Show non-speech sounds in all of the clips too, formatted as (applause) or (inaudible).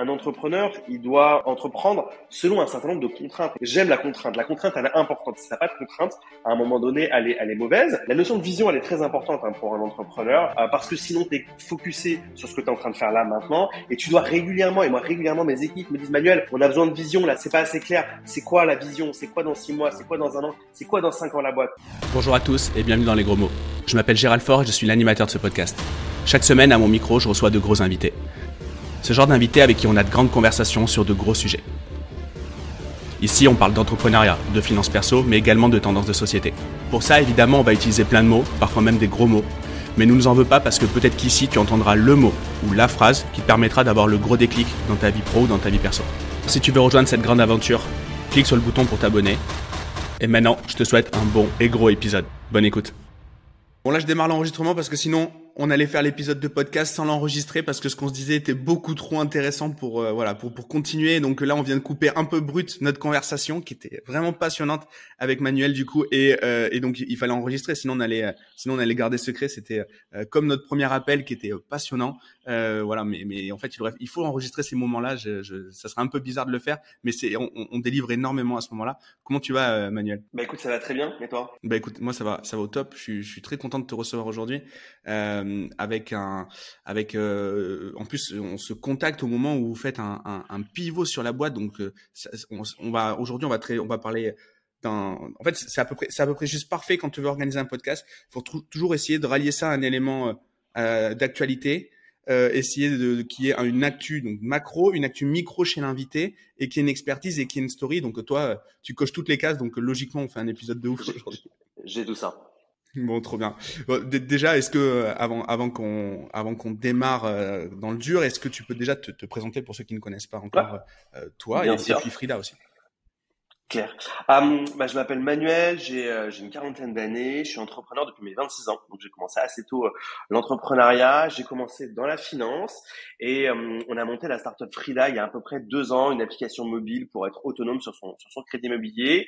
un entrepreneur, il doit entreprendre selon un certain nombre de contraintes. J'aime la contrainte. La contrainte, elle est importante. Si t'as pas de contrainte, à un moment donné, elle est, elle est mauvaise. La notion de vision, elle est très importante hein, pour un entrepreneur euh, parce que sinon, tu es focusé sur ce que tu es en train de faire là maintenant et tu dois régulièrement, et moi régulièrement, mes équipes me disent, Manuel, on a besoin de vision là, c'est pas assez clair. C'est quoi la vision? C'est quoi dans six mois? C'est quoi dans un an? C'est quoi dans cinq ans la boîte? Bonjour à tous et bienvenue dans Les Gros Mots. Je m'appelle Gérald Fort et je suis l'animateur de ce podcast. Chaque semaine, à mon micro, je reçois de gros invités. Ce genre d'invités avec qui on a de grandes conversations sur de gros sujets. Ici, on parle d'entrepreneuriat, de finances perso, mais également de tendances de société. Pour ça, évidemment, on va utiliser plein de mots, parfois même des gros mots. Mais ne nous en veux pas parce que peut-être qu'ici, tu entendras le mot ou la phrase qui te permettra d'avoir le gros déclic dans ta vie pro ou dans ta vie perso. Si tu veux rejoindre cette grande aventure, clique sur le bouton pour t'abonner. Et maintenant, je te souhaite un bon et gros épisode. Bonne écoute. Bon là, je démarre l'enregistrement parce que sinon, on allait faire l'épisode de podcast sans l'enregistrer parce que ce qu'on se disait était beaucoup trop intéressant pour euh, voilà pour pour continuer. Donc là, on vient de couper un peu brut notre conversation qui était vraiment passionnante avec Manuel du coup et euh, et donc il fallait enregistrer sinon on allait sinon on allait garder secret. C'était euh, comme notre premier appel qui était passionnant. Voilà, mais mais en fait il, il faut enregistrer ces moments-là. Je, je, ça serait un peu bizarre de le faire, mais c'est on, on, délivre énormément à ce moment-là. Comment tu vas, Manuel? Bah écoute, ça va très bien. Et toi? Bah écoute, moi ça va ça va au top. Je suis je suis très content de te recevoir aujourd'hui. Euh, euh, avec un, avec euh, en plus on se contacte au moment où vous faites un, un, un pivot sur la boîte. Donc euh, on, on, va aujourd'hui on va très, on va parler d'un. En fait c'est à peu près c'est à peu près juste parfait quand tu veux organiser un podcast. Il faut toujours essayer de rallier ça à un élément euh, d'actualité. Euh, essayer de, qu'il y ait une actu donc macro, une actu micro chez l'invité et qu'il y ait une expertise et qu'il y ait une story. Donc toi, tu coches toutes les cases. Donc logiquement, on fait un épisode de ouf aujourd'hui. J'ai tout ça. Bon, trop bien. déjà, est-ce que euh, avant avant qu'on avant qu'on démarre euh, dans le dur, est-ce que tu peux déjà te, te, présenter pour ceux qui ne connaissent pas encore euh, toi et, puis Frida aussi? Claire. Um, bah, je m'appelle Manuel, j'ai j'ai une quarantaine d'années, je suis entrepreneur depuis mes 26 ans, donc j'ai commencé assez tôt l'entrepreneuriat. J'ai commencé dans la finance et on a monté la startup Frida il y a à peu près deux ans, une application mobile pour être autonome sur son sur son crédit immobilier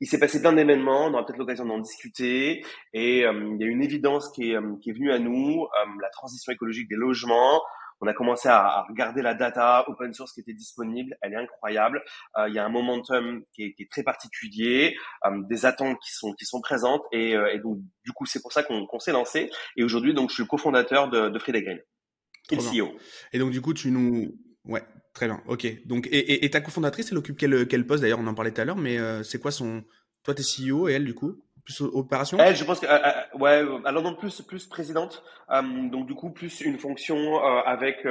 il s'est passé plein d'événements, on aura peut-être l'occasion d'en discuter. Et euh, il y a une évidence qui est, euh, qui est venue à nous, euh, la transition écologique des logements. On a commencé à, à, regarder la data open source qui était disponible, elle est incroyable. il y a un momentum qui est, qui est très particulier, des attentes qui sont qui sont présentes et, et donc du coup c'est pour ça qu'on s'est lancé. Et aujourd'hui donc je suis cofondateur de, de Frida Green et CEO. Et donc du coup tu nous ouais Très bien, ok. Donc, et, et, ta cofondatrice, elle occupe quel, quel poste? D'ailleurs, on en parlait tout à l'heure, mais euh, c'est quoi son. Toi, t'es CEO et elle, du coup? Plus opération? Elle, je pense que. Euh, euh, ouais, alors non, plus, plus présidente. donc, du coup, plus une fonction avec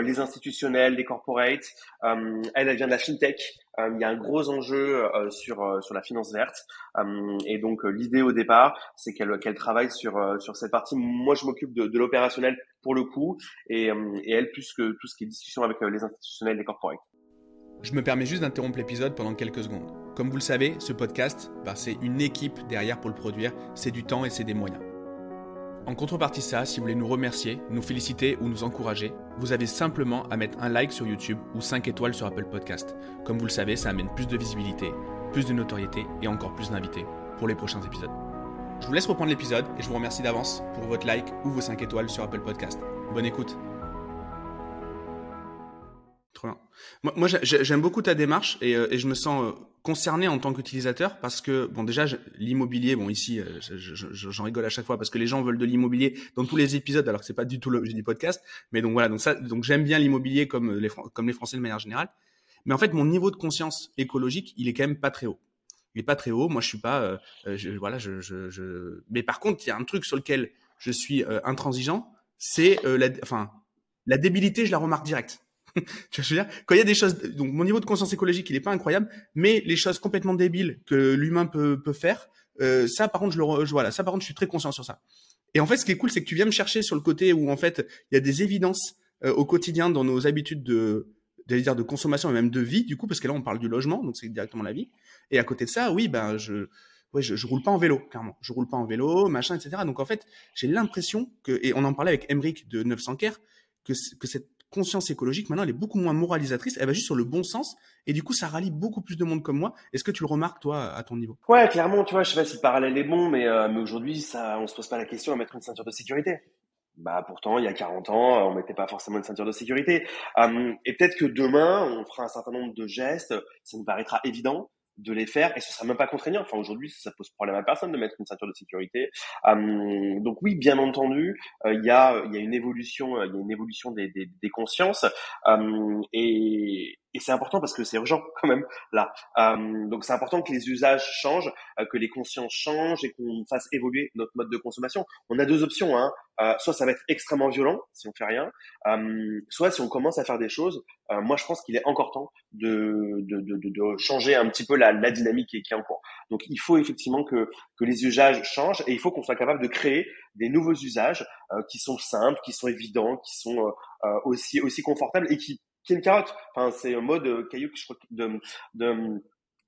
les institutionnels, les corporates. elle, elle vient de la FinTech. il y a un gros enjeu sur, sur la finance verte. et donc, l'idée au départ, c'est qu'elle qu'elle travaille sur, sur cette partie. Moi, je m'occupe de, de l'opérationnel pour le coup, et, euh, et, elle plus que tout ce qui est discussion avec euh, les institutionnels, les corporates. Je me permets juste d'interrompre l'épisode pendant quelques secondes. Comme vous le savez, ce podcast, bah, c'est une équipe derrière pour le produire, c'est du temps et c'est des moyens. En contrepartie de ça, si vous voulez nous remercier, nous féliciter ou nous encourager, vous avez simplement à mettre un like sur YouTube ou 5 étoiles sur Apple Podcast. Comme vous le savez, ça amène plus de visibilité, plus de notoriété et encore plus d'invités pour les prochains épisodes. Je vous laisse reprendre l'épisode et je vous remercie d'avance pour votre like ou vos 5 étoiles sur Apple Podcast. Bonne écoute. Trop bien. Moi, j'aime beaucoup ta démarche et, euh, je me sens euh, concerné en tant qu'utilisateur parce que bon déjà l'immobilier bon ici euh, j'en rigole à chaque fois parce que les gens veulent de l'immobilier dans tous les épisodes alors que c'est pas du tout l'objet du podcast mais donc voilà donc ça donc j'aime bien l'immobilier comme les comme les Français de manière générale mais en fait mon niveau de conscience écologique il est quand même pas très haut il est pas très haut. Moi, je suis pas, euh, euh, je, voilà, je, je, je, Mais par contre, il y a un truc sur lequel je suis euh, intransigeant, c'est la, enfin, la débilité. Je la remarque direct. (laughs) quand il y a des choses, donc mon niveau de conscience écologique, il est pas incroyable, mais les choses complètement débiles que l'humain peut, peut faire, ça, par contre, je le, je, voilà, ça, par contre, je suis très conscient sur ça. Et en fait, ce qui est cool, c'est que tu viens me chercher sur le côté où, en fait, il y a des évidences au quotidien dans nos habitudes de, de consommation et même de vie, du coup, parce que là, on parle du logement, donc c'est directement la vie. Et à côté de ça, oui, ben, je, ouais, je roule pas en vélo, clairement. Je roule pas en vélo, machin, etc. Donc, en fait, j'ai l'impression que, et on en parlait avec Emric de 900 Care, que, que cette conscience écologique, maintenant, elle est beaucoup moins moralisatrice, elle va juste sur le bon sens, et du coup, ça rallie beaucoup plus de monde comme moi. Est-ce que tu le remarques, toi, à ton niveau? Ouais, clairement, tu vois, je sais pas si le parallèle est bon, mais, euh, mais aujourd'hui, ça, on se pose pas la question à mettre une ceinture de sécurité. Bah pourtant, il y a 40 ans, on mettait pas forcément une ceinture de sécurité. Hum, et peut-être que demain, on fera un certain nombre de gestes, ça nous paraîtra évident, de les faire et ce sera même pas contraignant. Enfin aujourd'hui, ça pose problème à personne de mettre une ceinture de sécurité. Hum, donc oui, bien entendu, euh, il y a il y a une évolution, euh, il y a une évolution des, des, des consciences hum, et, et c'est important parce que c'est urgent (laughs) quand même là. Hum, donc c'est important que les usages changent, euh, que les consciences changent et qu'on fasse évoluer notre mode de consommation. On a deux options, hein. soit ça va être extrêmement violent si on fait rien, soit si on commence à faire des choses. moi, je pense qu'il est encore temps de, de, de, de changer un petit peu la, la dynamique qui est, en cours. Donc il faut effectivement que, que les usages changent et il faut qu'on soit capable de créer des nouveaux usages euh, qui sont simples, qui sont évidents, qui sont euh, euh, aussi aussi confortables et qui une carotte. Enfin, c'est un mode euh, caillou je de, de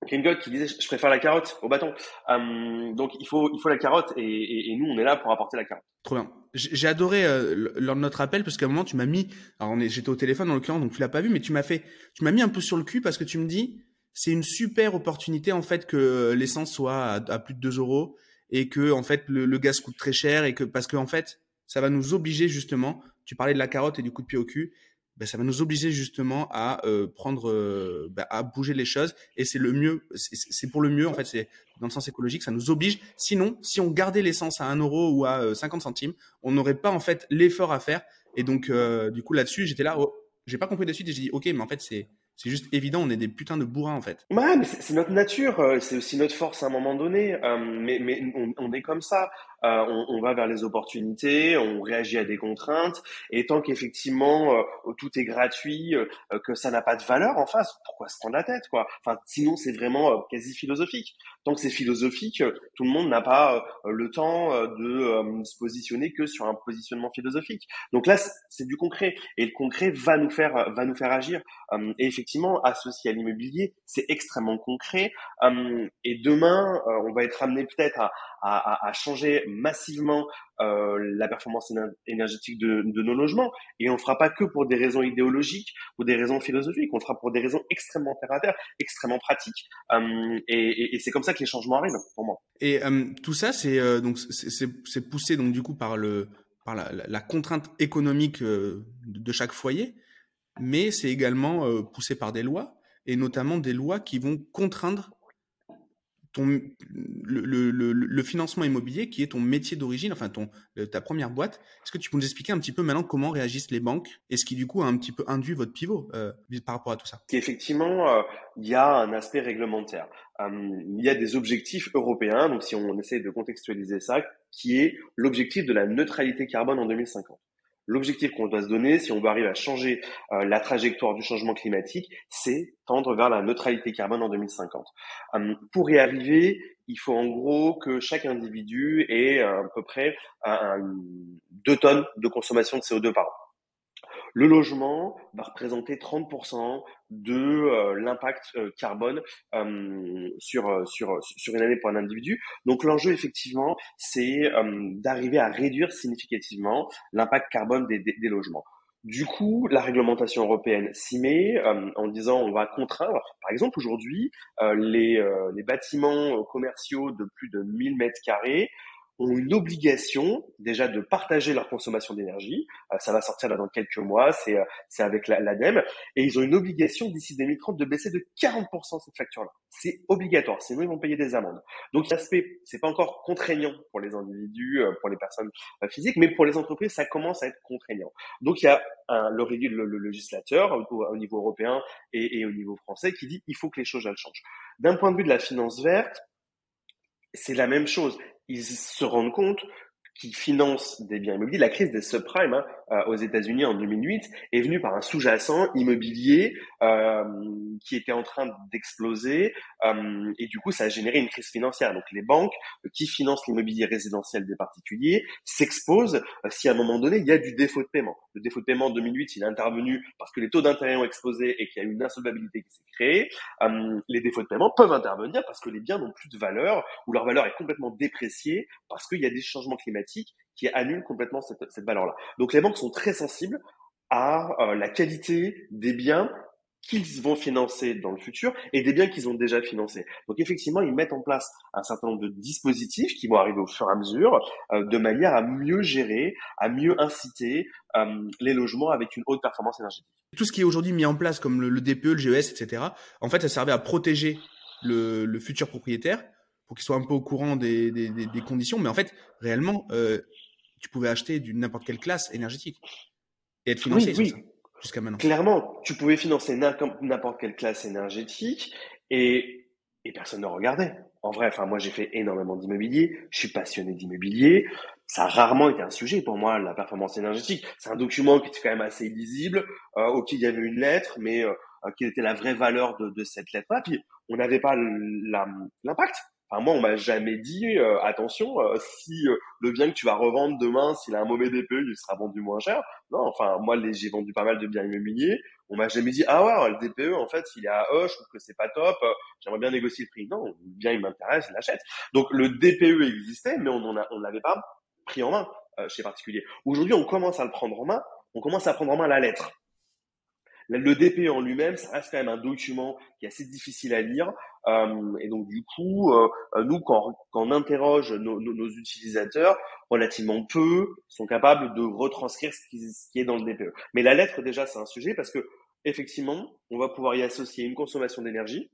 King qui disait je préfère la carotte au bâton. Hum, donc il faut il faut la carotte et, et, nous on est là pour apporter la carotte. Trop bien. J'ai adoré euh, lors de notre appel parce qu'à un moment tu m'as mis alors on est j'étais au téléphone en l'occurrence donc tu l'as pas vu mais tu m'as fait tu m'as mis un peu sur le cul parce que tu me dis c'est une super opportunité en fait que l'essence soit à, plus de 2 euros et que en fait le, le, gaz coûte très cher et que parce que en fait ça va nous obliger justement tu parlais de la carotte et du coup de pied au cul ben, ça va nous obliger justement à euh, prendre euh, ben, à bouger les choses et c'est le mieux c'est pour le mieux en fait c'est dans le sens écologique ça nous oblige sinon si on gardait l'essence à 1 euro ou à 50 euh, centimes on n'aurait pas en fait l'effort à faire et donc du coup là-dessus j'étais là oh, j'ai pas compris de suite et j'ai dit ok mais en fait c'est c'est juste évident, on est des putains de bourrins en fait. Ouais, mais c'est notre nature, euh, c'est aussi notre force à un moment donné. Euh, mais mais on, est comme ça. Euh, on, on, va vers les opportunités, on réagit à des contraintes. Et tant qu'effectivement tout est gratuit, que ça n'a pas de valeur en face, pourquoi se prendre la tête quoi? Enfin, sinon c'est vraiment quasi philosophique. Tant que c'est philosophique, tout le monde n'a pas le temps de se positionner que sur un positionnement philosophique. Donc là, c'est du concret. Et le concret va nous faire va nous faire agir. et effectivement associé à l'immobilier, c'est extrêmement concret. Hum, et demain, euh, on va être amené peut-être à, à, à, changer massivement euh, la performance énergétique de, nos logements. Et on ne fera pas que pour des raisons idéologiques ou des raisons philosophiques. On fera pour des raisons extrêmement terre à terre, extrêmement pratiques. Hum, et, c'est comme ça que les changements arrivent pour moi. Et hum, tout ça, c'est euh, donc c'est poussé donc du coup par le par la, contrainte économique de chaque foyer mais c'est également euh, poussé par des lois, et notamment des lois qui vont contraindre ton, le, le, le, le, financement immobilier qui est ton métier d'origine, enfin ton, ta première boîte. Est-ce que tu peux nous expliquer un petit peu maintenant comment réagissent les banques et ce qui du coup a un petit peu induit votre pivot euh, par rapport à tout ça? Effectivement, euh, il y a un aspect réglementaire. Hum, il y a des objectifs européens, donc si on essaie de contextualiser ça, qui est l'objectif de la neutralité carbone en 2050. L'objectif qu'on doit se donner, si on veut arriver à changer euh, la trajectoire du changement climatique, c'est tendre vers la neutralité carbone en 2050. Hum, pour y arriver, il faut en gros que chaque individu ait à peu près un, 2 tonnes de consommation de CO2 par an. Le logement va représenter 30% de euh, l'impact euh, carbone euh, sur, sur, sur une année pour un individu. Donc l'enjeu, effectivement, c'est d'arriver à réduire significativement l'impact carbone des, des, logements. Du coup, la réglementation européenne s'y met en disant on va contraindre, par exemple aujourd'hui, les, les bâtiments commerciaux de plus de 1000 mètres carrés ont une obligation déjà de partager leur consommation d'énergie. Euh, ça va sortir dans quelques mois, c'est euh, avec l'ADEME. et ils ont une obligation d'ici 2030 de baisser de 40% cette facture-là. C'est obligatoire, sinon ils vont payer des amendes. Donc l'aspect, c'est pas encore contraignant pour les individus, euh, pour les personnes physiques, mais pour les entreprises, ça commence à être contraignant. Donc il y a le, le, législateur au, niveau européen et, au niveau français qui dit il faut que les choses changent. D'un point de vue de la finance verte, c'est la même chose ils se rendent compte qui finance des biens immobiliers. La crise des subprimes hein, euh, aux États-Unis en 2008 est venue par un sous-jacent immobilier euh, qui était en train d'exploser euh, et du coup ça a généré une crise financière. Donc les banques qui financent l'immobilier résidentiel des particuliers s'exposent euh, si à un moment donné il y a du défaut de paiement. Le défaut de paiement en 2008 il est intervenu parce que les taux d'intérêt ont explosé et qu'il y a eu une insolvabilité qui s'est créée. Euh, les défauts de paiement peuvent intervenir parce que les biens n'ont plus de valeur ou leur valeur est complètement dépréciée parce qu'il y a des changements climatiques qui annule complètement cette, valeur-là. Donc les banques sont très sensibles à euh, la qualité des biens qu'ils vont financer dans le futur et des biens qu'ils ont déjà financés. Donc effectivement, ils mettent en place un certain nombre de dispositifs qui vont arriver au fur et à mesure euh, de manière à mieux gérer, à mieux inciter euh, les logements avec une haute performance énergétique. Tout ce qui est aujourd'hui mis en place comme le, DPE, le GES, etc., en fait, ça servait à protéger le, futur propriétaire pour qu'il soit un peu au courant des, conditions. Mais en fait, réellement, euh, tu pouvais acheter d'une n'importe quelle classe énergétique et être financé oui, oui jusqu'à maintenant Clairement, tu pouvais financer n'importe quelle classe énergétique et, et personne ne regardait. En vrai, enfin moi j'ai fait énormément d'immobilier, je suis passionné d'immobilier. Ça a rarement été un sujet pour moi la performance énergétique. C'est un document qui était quand même assez lisible. Euh, ok, il y avait une lettre, mais euh, quelle était la vraie valeur de, de cette lettre-là? Puis on n'avait pas l'impact moi, on m'a jamais dit euh, attention, euh, si euh, le bien que tu vas revendre demain, s'il a un mauvais DPE, il sera vendu moins cher. Non, enfin, moi, j'ai vendu pas mal de biens immobiliers. On m'a jamais dit ah ouais, le DPE, en fait, il est à E, je trouve que c'est pas top. J'aimerais bien négocier le prix. Non, le bien il m'intéresse, je l'achète. Donc le DPE existait, mais on en l'avait pas pris en main chez particulier. Aujourd'hui, on commence à le prendre en main. On commence à prendre en main la lettre. Le DP en lui-même, ça reste quand même un document qui est assez difficile à lire. Euh, et donc du coup, euh, nous, quand, on interroge nos, nos, utilisateurs, relativement peu sont capables de retranscrire ce qui, ce qui, est dans le DPE. Mais la lettre, déjà, c'est un sujet parce que effectivement, on va pouvoir y associer une consommation d'énergie.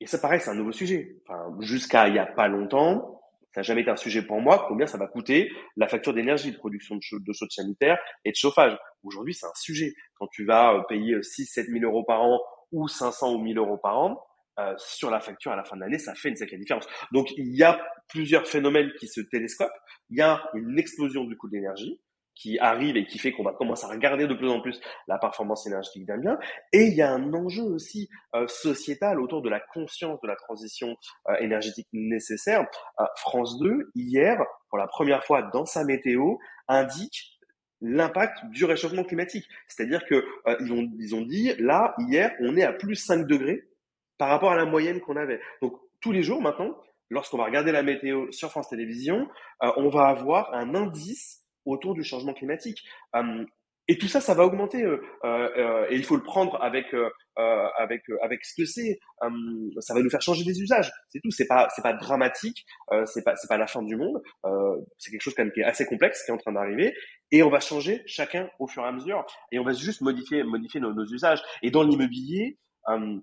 Et ça, pareil, c'est un nouveau sujet. Enfin, jusqu'à il y a pas longtemps, ça n'a jamais été un sujet pour moi, combien ça va coûter la facture d'énergie, de production de, de chaude sanitaire et de chauffage. Aujourd'hui, c'est un sujet. Quand tu vas euh, payer 6 7 000 euros par an ou 500 ou 1000 euros par an, euh, sur la facture à la fin de l'année, ça fait une sacrée différence. Donc, il y a plusieurs phénomènes qui se télescopent. Il y a une explosion du coût de l'énergie qui arrive et qui fait qu'on va commencer à regarder de plus en plus la performance énergétique d'un bien. Et il y a un enjeu aussi euh, sociétal autour de la conscience de la transition euh, énergétique nécessaire. Euh, France 2, hier, pour la première fois dans sa météo, indique l'impact du réchauffement climatique. C'est-à-dire que ils, ont, ils ont dit, là, hier, on est à plus 5 degrés par rapport à la moyenne qu'on avait. Donc, tous les jours maintenant, lorsqu'on va regarder la météo sur France Télévisions, on va avoir un indice autour du changement climatique. Hum, et tout ça, ça va augmenter. Euh, euh, et il faut le prendre avec euh, avec avec ce que c'est. Hum, ça va nous faire changer des usages. C'est tout. C'est pas c'est pas dramatique. c'est pas c'est pas la fin du monde. c'est quelque chose quand même qui est assez complexe qui est en train d'arriver. Et on va changer chacun au fur et à mesure. Et on va juste modifier modifier nos, nos usages. Et dans l'immobilier, hum,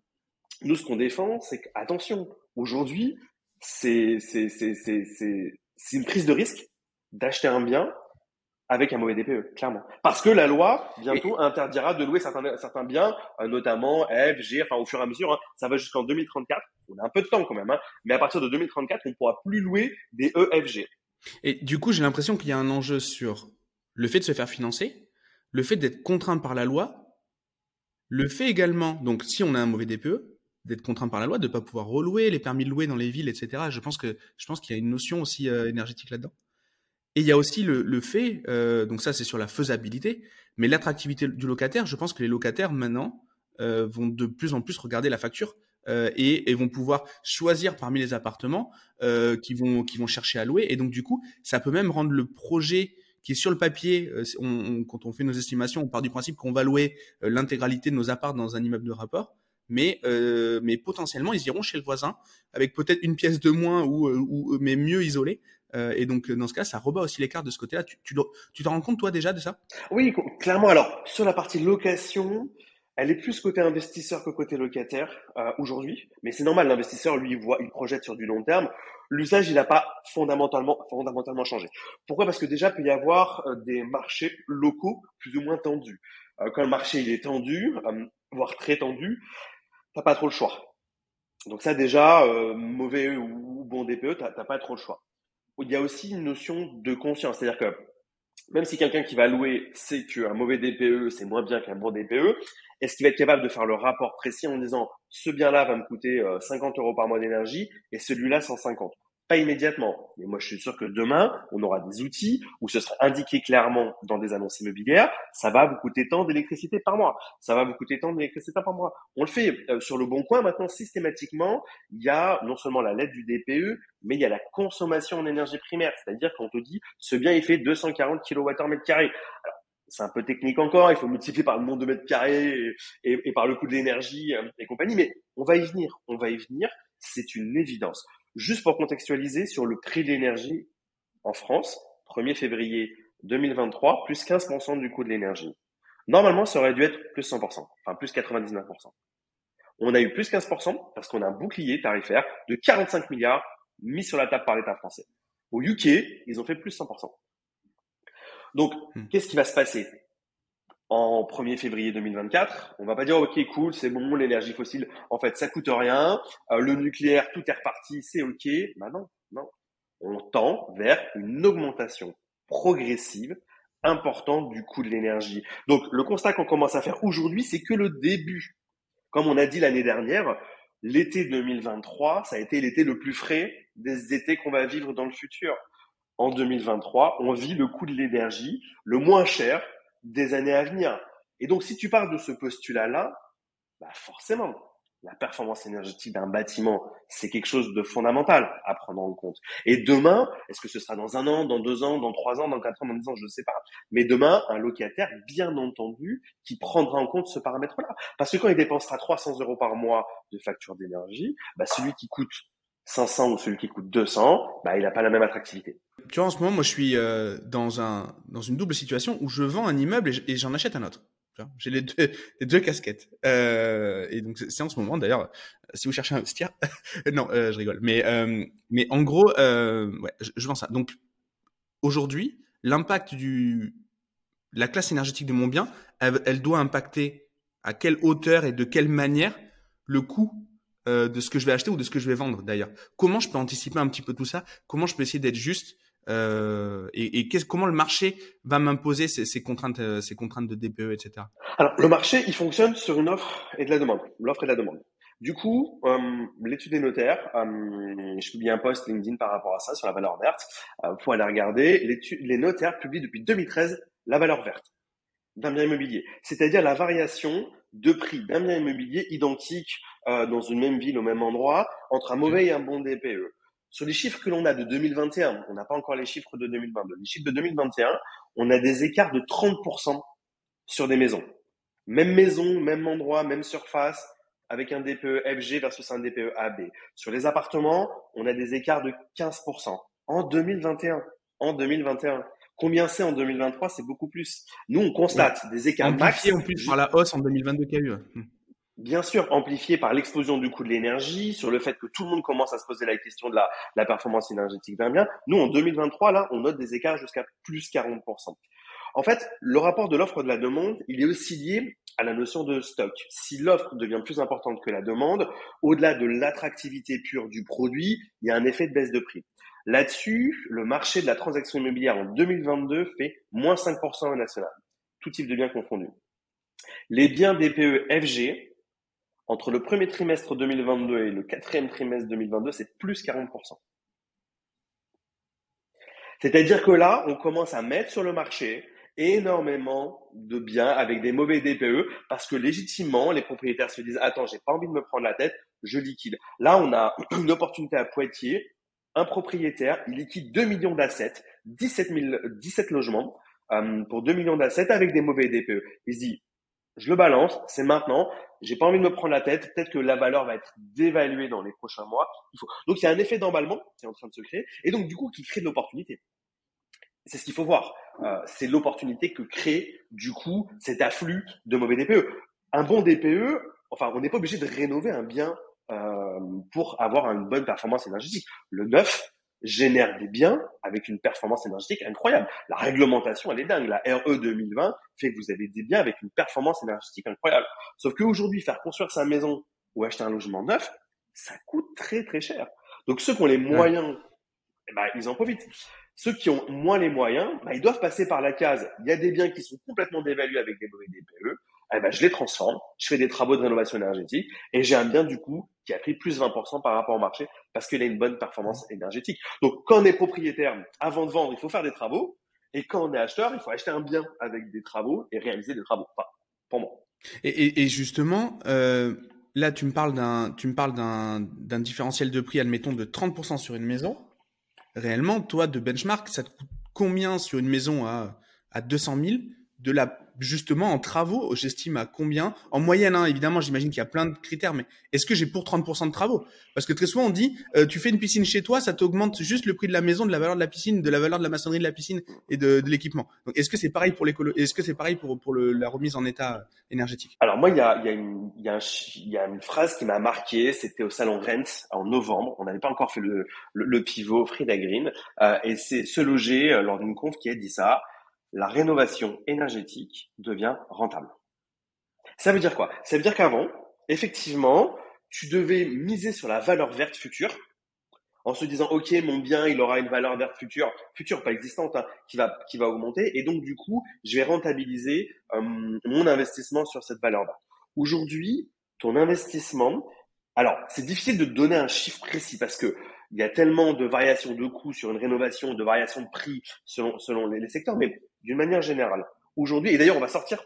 nous ce qu'on défend, c'est que attention. Aujourd'hui, c'est c'est c'est c'est c'est une prise de risque d'acheter un bien avec un mauvais DPE, clairement. Parce que la loi, bientôt, interdira de louer certains, certains biens, euh, notamment F, G, enfin au fur et à mesure, hein, ça va jusqu'en 2034. On a un peu de temps quand même, hein, mais à partir de 2034, on ne pourra plus louer des EFG. Et du coup, j'ai l'impression qu'il y a un enjeu sur le fait de se faire financer, le fait d'être contraint par la loi, le fait également, donc si on a un mauvais DPE, d'être contraint par la loi, de ne pas pouvoir relouer les permis de louer dans les villes, etc. Je pense que je pense qu'il y a une notion aussi euh, énergétique là-dedans. Et il y a aussi le, fait, euh, donc ça c'est sur la faisabilité, mais l'attractivité du locataire, je pense que les locataires maintenant euh, vont de plus en plus regarder la facture euh, et, vont pouvoir choisir parmi les appartements euh, qui vont chercher à louer. Et donc du coup, ça peut même rendre le projet qui est sur le papier, quand on fait nos estimations, on part du principe qu'on va louer l'intégralité de nos apparts dans un immeuble de rapport mais potentiellement ils iront chez le voisin avec peut-être une pièce de moins ou mais mieux isolée euh, et donc, dans ce cas, ça rebat aussi les cartes de ce côté-là. Tu, tu, tu t'en rends compte, toi, déjà, de ça? Oui, clairement. Alors, sur la partie location, elle est plus côté investisseur que côté locataire euh, aujourd'hui. Mais c'est normal, l'investisseur, lui, il, voit, il projette sur du long terme. L'usage, il n'a pas fondamentalement, fondamentalement changé. Pourquoi? Parce que déjà, il peut y avoir euh, des marchés locaux plus ou moins tendus. Quand le marché il est tendu, voire très tendu, t'as pas trop le choix. Donc ça, déjà, mauvais ou bon DPE, t'as pas trop le choix il y a aussi une notion de conscience. C'est-à-dire que même si quelqu'un qui va louer sait qu'un mauvais DPE, c'est moins bien qu'un bon DPE, est-ce qu'il va être capable de faire le rapport précis en disant ce bien-là va me coûter 50 euh, euros par mois d'énergie et celui-là 150 pas immédiatement, mais moi je suis sûr que demain, on aura des outils où ce sera indiqué clairement dans des annonces immobilières, ça va vous coûter tant d'électricité par mois, ça va vous coûter tant d'électricité par mois. On le fait euh, sur le bon coin maintenant systématiquement, il y a non seulement la lettre du DPE, mais il y a la consommation en énergie primaire, c'est-à-dire qu'on te dit ce bien il fait 240 kWh carré. c'est un peu technique encore, il faut multiplier par le nombre de mètres carrés et, et, par le coût de l'énergie euh, et compagnie, mais on va y venir, on va y venir, c'est une évidence. Juste pour contextualiser sur le prix de l'énergie en France, 1er février 2023, plus 15% du coût de l'énergie. Normalement, ça aurait dû être plus 100%, enfin plus 99%. On a eu plus 15% parce qu'on a un bouclier tarifaire de 45 milliards mis sur la table par l'État français. Au UK, ils ont fait plus 100%. Donc, hmm. qu'est-ce qui va se passer? En 1er février 2024 On va pas dire ok cool, c'est bon, l'énergie fossile, en fait, ça coûte rien, euh, le nucléaire, tout est reparti, c'est ok. Bah non, non. On tend vers une augmentation progressive importante du coût de l'énergie. Donc, le constat qu'on commence à faire aujourd'hui, c'est que le début. Comme on a dit l'année dernière, l'été 2023, ça a été l'été le plus frais des étés qu'on va vivre dans le futur. En 2023, on vit le coût de l'énergie le moins cher des années à venir. Et donc, si tu parles de ce postulat-là, bah forcément, la performance énergétique d'un bâtiment, c'est quelque chose de fondamental à prendre en compte. Et demain, est-ce que ce sera dans un an, dans deux ans, dans trois ans, dans quatre ans, dans dix ans, je ne sais pas. Mais demain, un locataire, bien entendu, qui prendra en compte ce paramètre-là. Parce que quand il dépensera 300 euros par mois de facture d'énergie, bah, celui qui coûte 500 ou celui qui coûte 200, bah, il n'a pas la même attractivité. Tu vois, en ce moment, moi, je suis euh, dans, un, dans une double situation où je vends un immeuble et j'en achète un autre. J'ai les deux, (laughs) les deux casquettes. Euh, et donc c'est en ce moment d'ailleurs, si vous cherchez un investir, (laughs) non, euh, je rigole. Mais mais en gros, ouais, je, vends ça. Donc aujourd'hui, l'impact du la classe énergétique de mon bien, elle, elle, doit impacter à quelle hauteur et de quelle manière le coût de ce que je vais acheter ou de ce que je vais vendre d'ailleurs. Comment je peux anticiper un petit peu tout ça? Comment je peux essayer d'être juste euh, et, et comment le marché va m'imposer ces, ces, contraintes, euh, ces contraintes de DPE, etc. Alors, le marché, il fonctionne sur une offre et de la demande, l'offre et de la demande. Du coup, euh, l'étude des notaires, euh, je publie un post LinkedIn par rapport à ça sur la valeur verte. Euh, faut aller regarder. Les notaires publient depuis 2013 la valeur verte d'un bien immobilier, c'est-à-dire la variation de prix d'un bien immobilier identique dans une même ville au même endroit entre un mauvais et un bon DPE. Sur les chiffres que l'on a de 2021, on n'a pas encore les chiffres de 2022. Les chiffres de 2021, on a des écarts de 30% sur des maisons. Même maison, même endroit, même surface, avec un DPE FG versus un DPE AB. Sur les appartements, on a des écarts de 15% en 2021. En 2021. Combien c'est en 2023 C'est beaucoup plus. Nous, on constate des écarts max. en plus par la hausse en 2022 qu'il y a eu bien sûr amplifié par l'explosion du coût de l'énergie, sur le fait que tout le monde commence à se poser la question de la, performance énergétique d'un bien. Nous, en 2023, là, on note des écarts jusqu'à plus 40%. En fait, le rapport de l'offre de la demande, il est aussi lié à la notion de stock. Si l'offre devient plus importante que la demande, au-delà de l'attractivité pure du produit, il y a un effet de baisse de prix. Là-dessus, le marché de la transaction immobilière en 2022 fait moins 5% au national, tout type de biens confondus. Les biens DPE FG, entre le premier trimestre 2022 et le quatrième trimestre 2022, c'est plus 40%. C'est-à-dire que là, on commence à mettre sur le marché énormément de biens avec des mauvais DPE parce que légitimement, les propriétaires se disent attends, j'ai pas envie de me prendre la tête, je liquide. Là, on a (clears throat) une opportunité à Poitiers. Un propriétaire, il liquide 2 millions d'assets, 17, 17 logements euh, pour 2 millions d'assets avec des mauvais DPE. Il se dit je le balance, c'est maintenant. J'ai pas envie de me prendre la tête. Peut-être que la valeur va être dévaluée dans les prochains mois. Il faut... Donc a un effet d'emballement qui est en train de se créer, et donc du coup qui crée de l'opportunité. C'est ce qu'il faut voir. Euh, c'est l'opportunité que crée du coup cet afflux de mauvais DPE. Un bon DPE, enfin on n'est pas obligé de rénover un bien euh, pour avoir une bonne performance énergétique. Le neuf, génère des biens avec une performance énergétique incroyable. La réglementation, elle est dingue. La RE 2020 fait que vous avez des biens avec une performance énergétique incroyable. Sauf qu'aujourd'hui, faire construire sa maison ou acheter un logement neuf, ça coûte très très cher. Donc ceux qui ont les moyens, eh ben, ils en profitent. Ceux qui ont moins les moyens, ben, ils doivent passer par la case. Il y a des biens qui sont complètement dévalués avec des bruits DPE eh ben, je les transforme, je fais des travaux de rénovation énergétique et j'ai un bien du coup qui a pris plus 20% par rapport au marché parce qu'il a une bonne performance énergétique. Donc quand on est propriétaire, avant de vendre, il faut faire des travaux et quand on est acheteur, il faut acheter un bien avec des travaux et réaliser des travaux. Enfin, pour moi. Et, et, et justement, euh, là tu me parles d'un, tu me parles d'un différentiel de prix, admettons de 30% sur une maison. Réellement, toi de benchmark, ça te coûte combien sur une maison à à 200 000 de la justement en travaux, j'estime à combien? En moyenne, hein, évidemment, j'imagine qu'il y a plein de critères, mais est-ce que j'ai pour 30% de travaux? Parce que très souvent, on dit, euh, tu fais une piscine chez toi, ça t'augmente juste le prix de la maison, de la valeur de la piscine, de la valeur de la maçonnerie de la piscine et de, de l'équipement. Donc, est-ce que c'est pareil pour l'écolo Est-ce que c'est pareil pour pour le, la remise en état énergétique? Alors moi, il y a, y a y y a une phrase qui m'a marqué. C'était au salon Rent en novembre. On n'avait pas encore fait le le, le pivot Frida Green, euh, et c'est se loger euh, lors d'une conf qui a dit ça la rénovation énergétique devient rentable. Ça veut dire quoi? Ça veut dire qu'avant, effectivement, tu devais miser sur la valeur verte future en se disant ok mon bien il aura une valeur verte future future pas existante hein, qui va qui va augmenter et donc du coup je vais rentabiliser euh, mon investissement sur cette valeur là. Aujourd'hui ton investissement alors c'est difficile de donner un chiffre précis parce que il y a tellement de variations de coûts sur une rénovation, de variations de prix selon, selon les, secteurs, mais d'une manière générale, aujourd'hui, et d'ailleurs on va sortir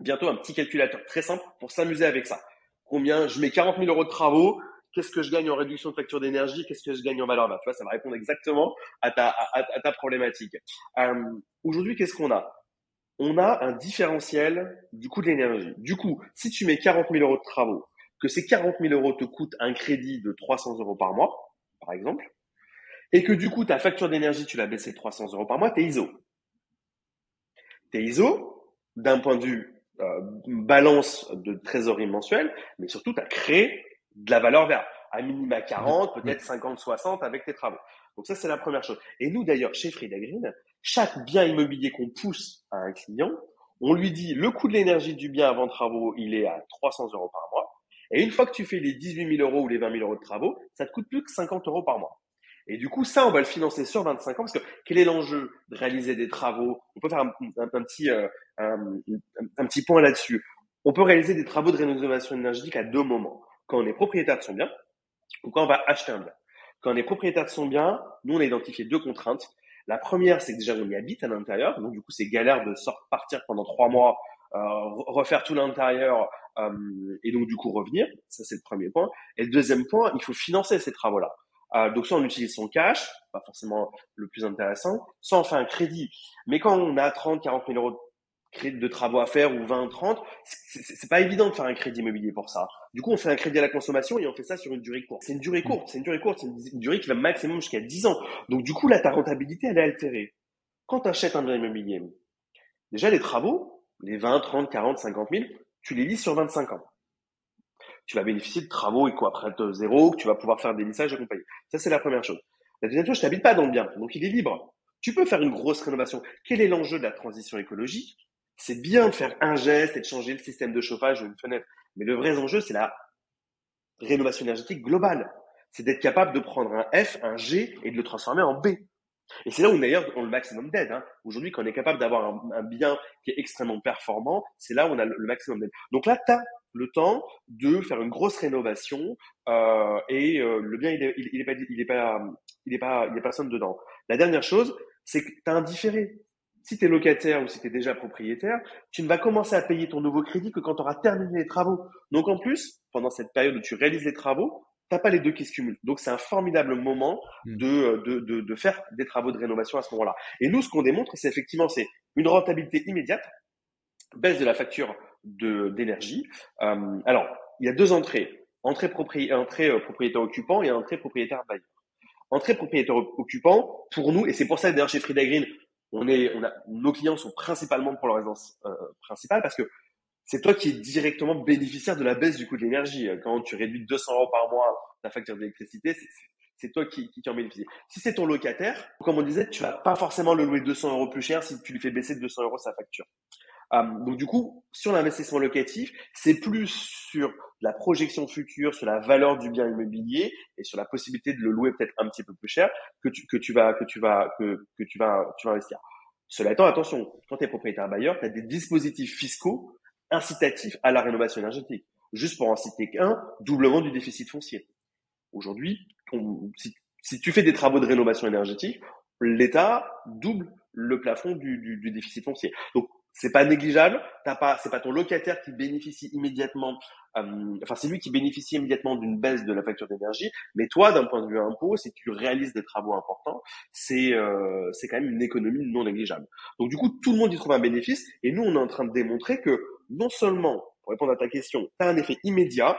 bientôt un petit calculateur très simple pour s'amuser avec ça. Combien je mets 40 000 euros de travaux, qu'est-ce que je gagne en réduction de facture d'énergie, qu'est-ce que je gagne en valeur verte. Tu vois, ça va répondre exactement à ta, à, ta problématique. Euh, aujourd'hui, qu'est-ce qu'on a? On a un différentiel du coût de l'énergie. Du coup, si tu mets 40 000 euros de travaux, que ces 40 000 euros te coûtent un crédit de 300 euros par mois, par exemple, et que du coup, ta facture d'énergie, tu l'as baissée de 300 euros par mois, tu es ISO. Tu es ISO d'un point de vue euh, balance de trésorerie mensuelle, mais surtout, tu as créé de la valeur verte, à minima 40, peut-être 50, 60 avec tes travaux. Donc ça, c'est la première chose. Et nous, d'ailleurs, chez Frida Green, chaque bien immobilier qu'on pousse à un client, on lui dit le coût de l'énergie du bien avant travaux, il est à 300 euros par mois. Et une fois que tu fais les 18 000 euros ou les 20 000 euros de travaux, ça te coûte plus que 50 euros par mois. Et du coup, ça, on va le financer sur 25 ans parce que quel est l'enjeu de réaliser des travaux? On peut faire un, petit, euh, un, petit point là-dessus. On peut réaliser des travaux de rénovation énergétique à deux moments. Quand on est propriétaire de son bien ou quand on va acheter un bien. Quand on est propriétaire de son bien, nous, on a identifié deux contraintes. La première, c'est que déjà, on y habite à l'intérieur. Donc, du coup, c'est galère de sortir, partir pendant trois mois, euh, refaire tout l'intérieur euh, et donc du coup revenir. Ça c'est le premier point. Et le deuxième point, il faut financer ces travaux-là. Euh, donc soit on utilise son cash, pas forcément le plus intéressant, soit on fait un crédit. Mais quand on a 30, 40 000 euros de travaux à faire ou 20, 30, c'est pas évident de faire un crédit immobilier pour ça. Du coup, on fait un crédit à la consommation et on fait ça sur une durée courte. C'est une durée courte, c'est une durée courte, c'est une durée qui va maximum jusqu'à 10 ans. Donc du coup, là, ta rentabilité, elle est altérée. Quand tu achètes un bien immobilier, déjà les travaux, les 20, 30, 40, 50 000, tu les lis sur 25 ans. Tu vas bénéficier de travaux et quoi, après zéro, que tu vas pouvoir faire des lissages et. Ça, c'est la première chose. La deuxième chose, je t'habite pas dans le bien, donc il est libre. Tu peux faire une grosse rénovation. Quel est l'enjeu de la transition écologique? C'est bien de faire un geste et de changer le système de chauffage ou une fenêtre. Mais le vrai enjeu, c'est la rénovation énergétique globale. C'est d'être capable de prendre un F, un G et de le transformer en B. Et c'est là où d'ailleurs on a le maximum d'aide. Hein. Aujourd'hui, quand on est capable d'avoir un, bien qui est extrêmement performant, c'est là où on a le, maximum d'aide. Donc là, tu as le temps de faire une grosse rénovation euh, et euh, le bien, il est, il, est pas, il est pas, il est pas, il est personne dedans. La dernière chose, c'est que tu as un différé. Si tu es locataire ou si tu es déjà propriétaire, tu ne vas commencer à payer ton nouveau crédit que quand tu auras terminé les travaux. Donc en plus, pendant cette période où tu réalises les travaux, t'as pas les deux qui se cumulent. Donc c'est un formidable moment hmm. de, de, de, de, faire des travaux de rénovation à ce moment-là. Et nous, ce qu'on démontre, c'est effectivement c'est une rentabilité immédiate, baisse de la facture d'énergie. Euh, alors, il y a deux entrées entrée, entrée euh, propriétaire occupant et entrée propriétaire bailleur. Entrée propriétaire occupant, pour nous, et c'est pour ça d'ailleurs chez Frida Green, on est, on a, nos clients sont principalement pour leur résidence euh, principale parce que c'est toi qui es directement bénéficiaire de la baisse du coût de l'énergie. Quand tu réduis 200 euros par mois ta facture d'électricité, c'est toi qui, qui, en bénéficie. Si c'est ton locataire, comme on disait, tu vas pas forcément le louer 200 euros plus cher si tu lui fais baisser de 200 euros sa facture. Euh, donc du coup, sur l'investissement locatif, c'est plus sur la projection future, sur la valeur du bien immobilier et sur la possibilité de le louer peut-être un petit peu plus cher que tu, que tu vas que tu vas que, que tu vas tu vas investir. Cela étant, attention, quand tu es propriétaire bailleur, tu as des dispositifs fiscaux incitatif à la rénovation énergétique. Juste pour en citer qu'un, doublement du déficit foncier. Aujourd'hui, si, tu fais des travaux de rénovation énergétique, l'État double le plafond du, déficit foncier. Donc, c'est pas négligeable. T'as pas, c'est pas ton locataire qui bénéficie immédiatement. Euh, enfin, c'est lui qui bénéficie immédiatement d'une baisse de la facture d'énergie. Mais toi, d'un point de vue impôt, si tu réalises des travaux importants, c'est euh, c'est quand même une économie non négligeable. Donc du coup, tout le monde y trouve un bénéfice. Et nous, on est en train de démontrer que non seulement, pour répondre à ta question, tu as un effet immédiat,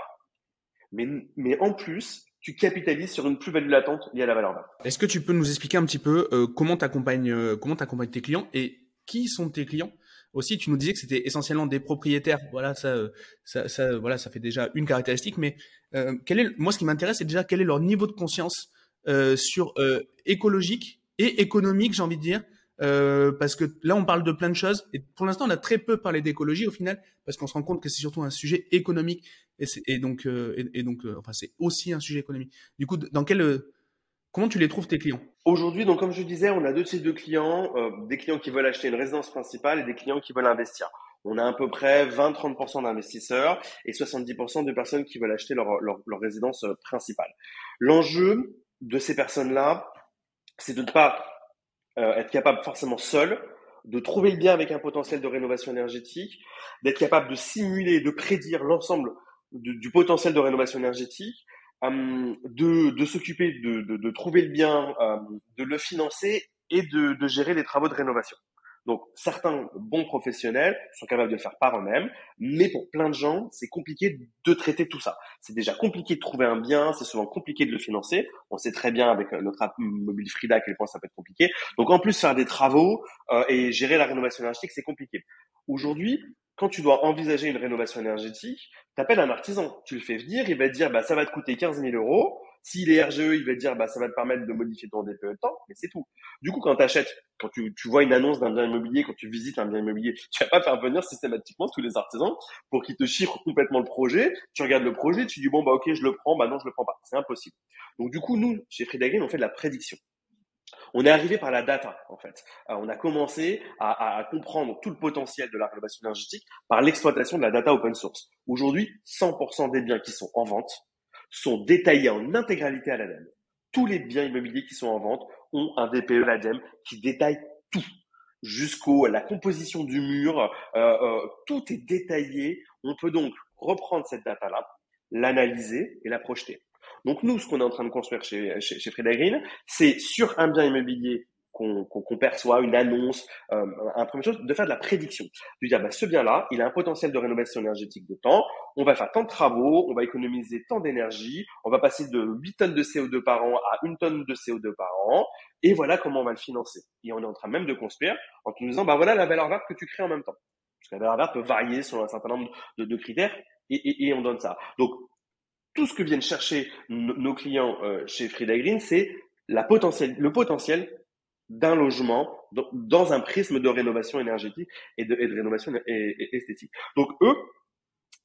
mais mais en plus, tu capitalises sur une plus-value latente liée à la valeur verte. Est-ce que tu peux nous expliquer un petit peu euh, comment tu accompagnes euh, comment t'accompagnes tes clients et qui sont tes clients? Aussi, tu nous disais que c'était essentiellement des propriétaires. Voilà, ça, euh, ça, ça, voilà, ça fait déjà une caractéristique. Mais euh, quel est, moi, ce qui m'intéresse, c'est déjà quel est leur niveau de conscience euh, sur euh, écologique et économique, j'ai envie de dire. Euh, parce que là, on parle de plein de choses. Et pour l'instant, on a très peu parlé d'écologie au final, parce qu'on se rend compte que c'est surtout un sujet économique. Et, donc, et, et, donc, enfin, c'est aussi un sujet économique. Du coup, dans quel Comment tu les trouves tes clients? Aujourd'hui, donc comme je disais, on a deux types de clients, euh, des clients qui veulent acheter une résidence principale et des clients qui veulent investir. On a à peu près 20-30% d'investisseurs et 70% de personnes qui veulent acheter leur, leur, résidence euh, principale. L'enjeu de ces personnes-là, c'est de ne pas euh, être capable forcément seul, de trouver le bien avec un potentiel de rénovation énergétique, d'être capable de simuler, de prédire l'ensemble du, potentiel de rénovation énergétique, de, de s'occuper de, de, de, trouver le bien, euh, de le financer et de, de gérer les travaux de rénovation. Donc certains bons professionnels sont capables de le faire par eux-mêmes, mais pour plein de gens, c'est compliqué de traiter tout ça. C'est déjà compliqué de trouver un bien, c'est souvent compliqué de le financer. On sait très bien avec notre app mobile Frida à quel point ça peut être compliqué. Donc en plus faire des travaux euh, et gérer la rénovation énergétique, c'est compliqué. Aujourd'hui, quand tu dois envisager une rénovation énergétique, tu appelles un artisan, tu le fais venir, il va dire bah ça va te coûter 15 000 euros. S'il est RGE, il va te dire bah ça va te permettre de modifier ton DPE de temps, mais c'est tout. Du coup, quand tu achètes, quand tu, vois une annonce d'un bien immobilier, quand tu visites un bien immobilier, (laughs) tu vas pas faire venir systématiquement tous les artisans pour qu'ils te chiffrent complètement le projet. Tu regardes le projet, tu dis bon bah ok je le prends, bah non je le prends pas, c'est impossible. Donc du coup nous chez Green on fait de la prédiction. On est arrivé par la data, en fait. Euh, on a commencé à, à, comprendre tout le potentiel de la rénovation énergétique par l'exploitation de la data open source. Aujourd'hui, 100% des biens qui sont en vente sont détaillés en intégralité à l'ADEME. Tous les biens immobiliers qui sont en vente ont un DPE l'ADEME qui détaille tout jusqu'au la composition du mur, euh, euh, tout est détaillé. On peut donc reprendre cette data-là, l'analyser et la projeter. Donc nous, ce qu'on est en train de construire chez, chez, chez Green, c'est sur un bien immobilier qu'on qu perçoit, une annonce, euh, un premier chose, de faire de la prédiction. De dire, bah, ce bien-là, il a un potentiel de rénovation énergétique de temps, on va faire tant de travaux, on va économiser tant d'énergie, on va passer de 8 tonnes de CO2 par an à 1 tonne de CO2 par an, et voilà comment on va le financer. Et on est en train même de construire en nous disant, bah voilà la valeur verte que tu crées en même temps. Parce que la valeur verte peut varier selon un certain nombre de, de critères, et, et, et on donne ça. Donc, tout ce que viennent chercher nos clients euh, chez Frida Green, c'est potentiel, le potentiel d'un logement dans un prisme de rénovation énergétique et de, rénovation esthétique. Donc eux,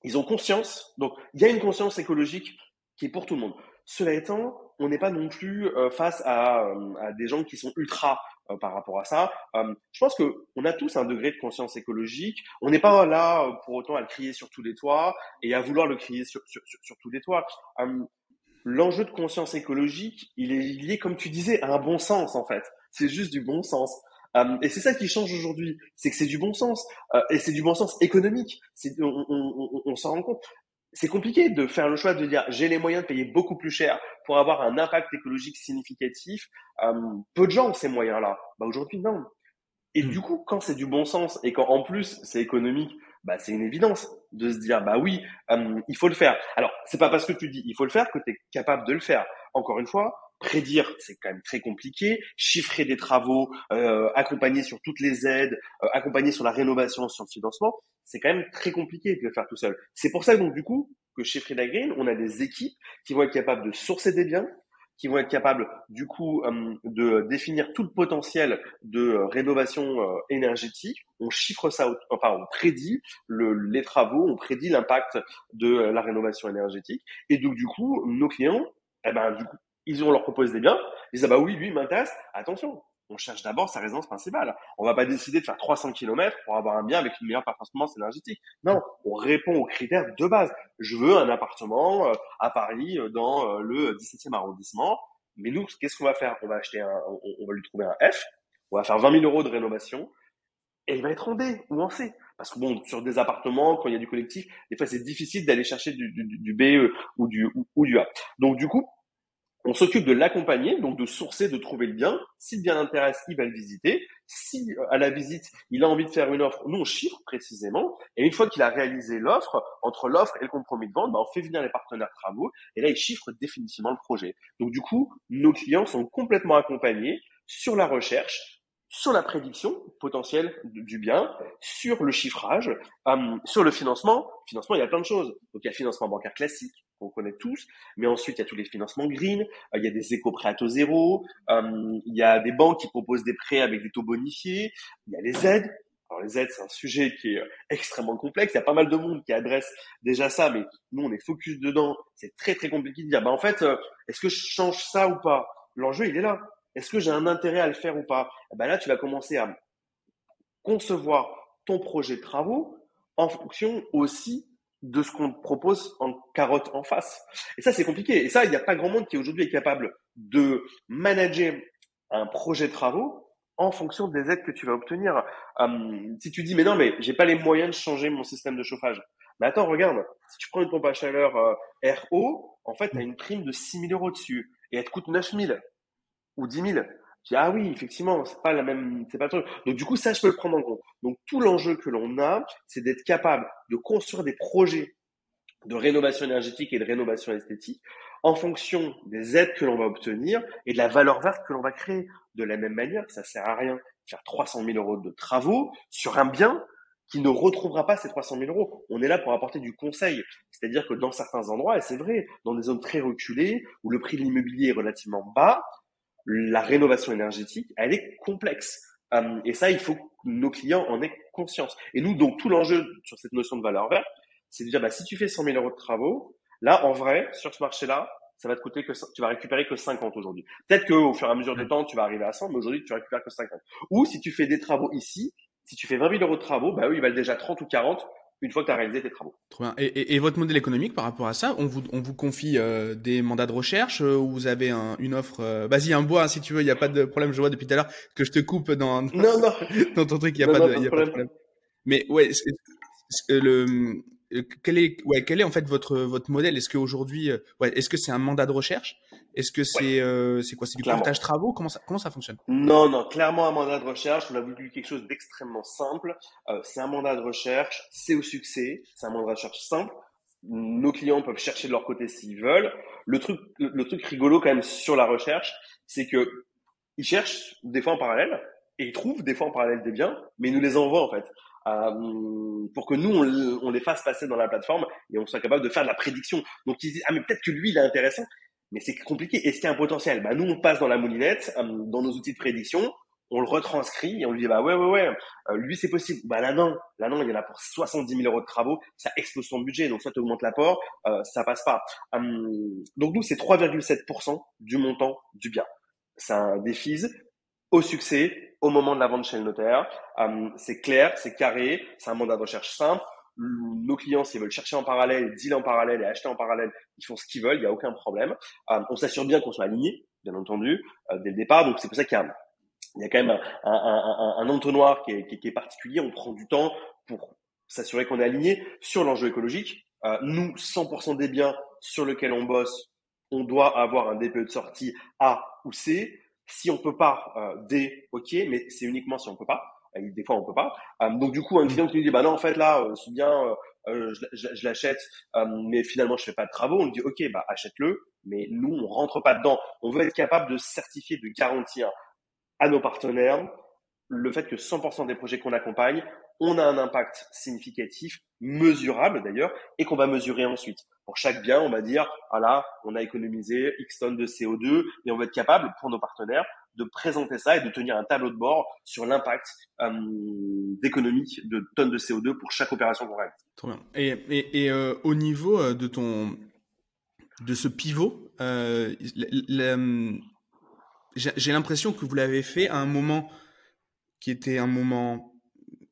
ils ont conscience. Donc il y a une conscience écologique qui est pour tout le monde. Cela étant, on n'est pas non plus euh, face euh, à, des gens qui sont ultra euh, par rapport à ça. Euh, je pense que on a tous un degré de conscience écologique. On n'est pas là euh, pour autant à le crier sur tous les toits et à vouloir le crier sur, sur, sur, tous les toits. L'enjeu de conscience écologique, il est lié, comme tu disais, à un bon sens en fait. C'est juste du bon sens. Et c'est ça qui change aujourd'hui, c'est que c'est du bon sens et c'est du bon sens économique. On, on, on, on s'en rend compte c'est compliqué de faire le choix de dire j'ai les moyens de payer beaucoup plus cher pour avoir un impact écologique significatif. Euh, peu de gens ont ces moyens-là. Bah aujourd'hui non. Et mmh. du coup, quand c'est du bon sens et quand en plus c'est économique, bah c'est une évidence de se dire bah oui, euh, il faut le faire. Alors c'est pas parce que tu dis il faut le faire que tu es capable de le faire. Encore une fois, prédire, c'est quand même très compliqué. Chiffrer des travaux, euh, accompagner sur toutes les aides, euh, accompagner sur la rénovation, sur le financement, c'est quand même très compliqué de le faire tout seul. C'est pour ça donc du coup que chez Frida Green, on a des équipes qui vont être capables de sourcer des biens, qui vont être capables du coup euh, de définir tout le potentiel de euh, rénovation euh, énergétique. On chiffre ça, enfin on prédit le, les travaux, on prédit l'impact de la rénovation énergétique. Et donc du coup, nos clients, eh ben du coup, ils ont leur propose des biens, ils disent ah bah oui, lui, il m'intéresse. Attention, on cherche d'abord sa résidence principale. On va pas décider de faire 300 km pour avoir un bien avec une meilleure performance énergétique. Non, on répond aux critères de base. Je veux un appartement euh, à Paris euh, dans euh, le 17e arrondissement. Mais nous, qu'est-ce qu'on va faire? On va acheter un, on, va lui trouver un F. On va faire 20 000 euros de rénovation. et il va être en D ou en C. Parce que bon, sur des appartements, quand il y a du collectif, des fois c'est difficile d'aller chercher du, du, BE ou du, ou, du A. Donc du coup, on s'occupe de l'accompagner, donc de sourcer, de trouver le bien. Si le bien l'intéresse, il va le visiter. Si euh, à la visite, il a envie de faire une offre, nous on chiffre précisément. Et une fois qu'il a réalisé l'offre, entre l'offre et le compromis de vente, bah, on fait venir les partenaires travaux. Et là, il chiffre définitivement le projet. Donc du coup, nos clients sont complètement accompagnés sur la recherche, sur la prédiction potentielle du bien, sur le chiffrage, euh, sur le financement. Financement, il y a plein de choses. Donc il y a financement bancaire classique, qu'on connaît tous, mais ensuite il y a tous les financements green, euh, il y a des éco-prêts à taux zéro, euh, il y a des banques qui proposent des prêts avec des taux bonifiés, il y a les aides. Alors les aides, c'est un sujet qui est extrêmement complexe. Il y a pas mal de monde qui adresse déjà ça, mais nous on est focus dedans. C'est très très compliqué de dire, bah en fait, est-ce que je change ça ou pas? L'enjeu il est là. Est-ce que j'ai un intérêt à le faire ou pas? Eh ben Là, tu vas commencer à concevoir ton projet de travaux en fonction aussi de ce qu'on propose en carotte en face. Et ça, c'est compliqué. Et ça, il n'y a pas grand monde qui aujourd'hui est capable de manager un projet de travaux en fonction des aides que tu vas obtenir. Hum, si tu dis, mais non, mais j'ai pas les moyens de changer mon système de chauffage. Mais attends, regarde, si tu prends une pompe à chaleur euh, RO, en fait, tu as une prime de 6 000 euros dessus et elle te coûte 9 000 ou 10 000. Ah oui, effectivement, c'est pas la même, c'est pas le truc. Donc, du coup, ça, je peux le prendre en compte. Donc, tout l'enjeu que l'on a, c'est d'être capable de construire des projets de rénovation énergétique et de rénovation esthétique en fonction des aides que l'on va obtenir et de la valeur verte que l'on va créer. De la même manière, ça sert à rien de faire 300 000 euros de travaux sur un bien qui ne retrouvera pas ces 300 000 euros. On est là pour apporter du conseil. C'est-à-dire que dans certains endroits, et c'est vrai, dans des zones très reculées, où le prix de l'immobilier est relativement bas, la rénovation énergétique, elle est complexe. Euh, et ça, il faut que nos clients en aient conscience. Et nous, donc, tout l'enjeu sur cette notion de valeur verte, c'est de dire, bah, si tu fais 100 000 euros de travaux, là, en vrai, sur ce marché-là, ça va te coûter que tu vas récupérer que 50 aujourd'hui. Peut-être qu'au fur et à mesure du temps, tu vas arriver à 100, mais aujourd'hui, tu récupères que 50. Ou si tu fais des travaux ici, si tu fais 20 000 euros de travaux, bah oui, il valent déjà 30 ou 40 une fois que tu as réalisé tes travaux. Trop bien. Et, et, votre modèle économique par rapport à ça, on vous, on vous confie euh, des mandats de recherche euh, ou vous avez un, une offre euh, Vas-y, un bois si tu veux, il n'y a pas de problème. Je vois depuis tout à l'heure que je te coupe dans, non, non. (laughs) dans ton truc, il n'y a, pas, de, y a pas de problème. Mais ouais, le, quel est, ouais, quel est en fait votre, votre modèle? Est-ce qu'aujourd'hui, ouais, est-ce que c'est un mandat de recherche? Est-ce que c'est euh, c'est quoi? C'est du partage travaux? Comment ça comment ça fonctionne? Non non, clairement un mandat de recherche. On a voulu quelque chose d'extrêmement simple. Euh, c'est un mandat de recherche, c'est au succès. C'est un mandat de recherche simple. Nos clients peuvent chercher de leur côté s'ils veulent. Le truc le, truc rigolo quand même sur la recherche, c'est que ils cherchent des fois en parallèle et ils trouvent des fois en parallèle des biens, mais ils nous les envoient en fait. Euh, pour que nous on, on, les fasse passer dans la plateforme et on soit capable de faire de la prédiction. Donc ils disent ah mais peut-être que lui il est intéressant mais c'est compliqué. Est-ce qu'il y a un potentiel bah, Nous, on passe dans la moulinette, euh, dans nos outils de prédiction, on le retranscrit et on lui dit bah ouais ouais ouais euh, lui c'est possible. Bah là non là non il y en a pour 70 000 euros de travaux ça explose son budget donc soit tu l'apport euh, ça passe pas. Hum, donc nous c'est 3,7% du montant du bien. C'est un défi au succès au moment de la vente chez le notaire. Hum, c'est clair c'est carré c'est un mandat de recherche simple nos clients, s'ils veulent chercher en parallèle, dealer en parallèle et acheter en parallèle, ils font ce qu'ils veulent, il n'y a aucun problème. Euh, on s'assure bien qu'on soit aligné, bien entendu, euh, dès le départ. Donc c'est pour ça qu'il y a, quand même un, entonnoir qui est, qui, est, particulier. On prend du temps pour s'assurer qu'on est aligné sur l'enjeu écologique. Euh, nous, 100% des biens sur lesquels on bosse, on doit avoir un DPE de sortie A ou C. Si on peut pas, D, ok, mais c'est uniquement si on peut pas des fois on peut pas. Euh, donc du coup un client qui nous dit bah non en fait là euh, c'est bien euh, je, je, l'achète mais finalement je fais pas de travaux. On lui dit ok bah achète-le mais nous on rentre pas dedans. On veut être capable de certifier de garantir à nos partenaires le fait que 100% des projets qu'on accompagne on a un impact significatif mesurable d'ailleurs et qu'on va mesurer ensuite. Pour chaque bien on va dire voilà on a économisé X tonnes de CO2 et on va être capable pour nos partenaires de présenter ça et de tenir un tableau de bord sur l'impact euh, d'économie de tonnes de CO2 pour chaque opération qu'on réalise. Et, et, et euh, au niveau euh, de ton de ce pivot, j'ai l'impression que vous l'avez fait à un moment qui était un moment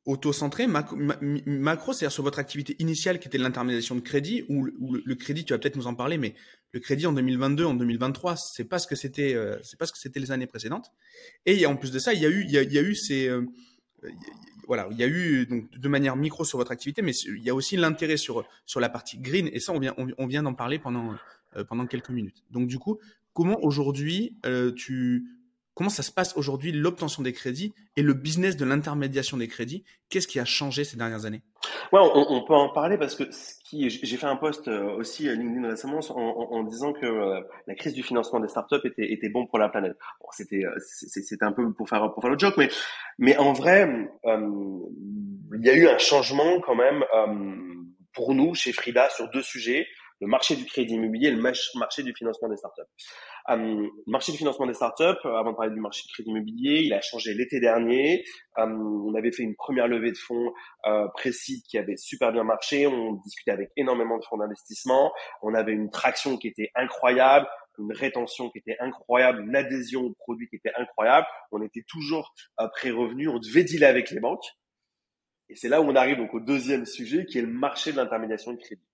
auto-centré, macro, c'est-à-dire sur votre activité initiale qui était l'intermédiation de crédit, ou, le, crédit, tu vas peut-être nous en parler, mais le crédit en 2022, en 2023, c'est pas ce que c'était, euh, c'est pas ce que c'était les années précédentes. Et en plus de ça, il y a eu, il y a, eu ces, euh, voilà, il y a eu donc de manière micro sur votre activité, mais il y a aussi l'intérêt sur sur la partie green. Et ça, on vient on, vient d'en parler pendant euh, pendant quelques minutes. Donc du coup, comment aujourd'hui tu comment ça se passe aujourd'hui l'obtention des crédits et le business de l'intermédiation des crédits? Qu'est-ce qui a changé ces dernières années? Ouais, on, peut en parler parce que ce qui, j'ai fait un post euh, aussi à LinkedIn récemment en, disant que euh, la crise du financement des startups était, était bon pour la planète. C'était, euh, c'était un peu pour faire pour faire le joke, mais mais en vrai, il y a eu un changement quand même pour nous chez Frida sur deux sujets le marché du crédit immobilier et le marché du financement des startups. Le marché du financement des startups, euh, avant de parler du marché du crédit immobilier, il a changé l'été dernier. Euh, on avait fait une première levée de fonds euh, précise qui avait super bien marché. On discutait avec énormément de fonds d'investissement. On avait une traction qui était incroyable une rétention qui était incroyable, une adhésion au produit qui était incroyable. On était toujours euh, pré-revenu, on devait dealer avec les banques. Et c'est là où on arrive donc au deuxième sujet qui est le marché de l'intermédiation de crédit.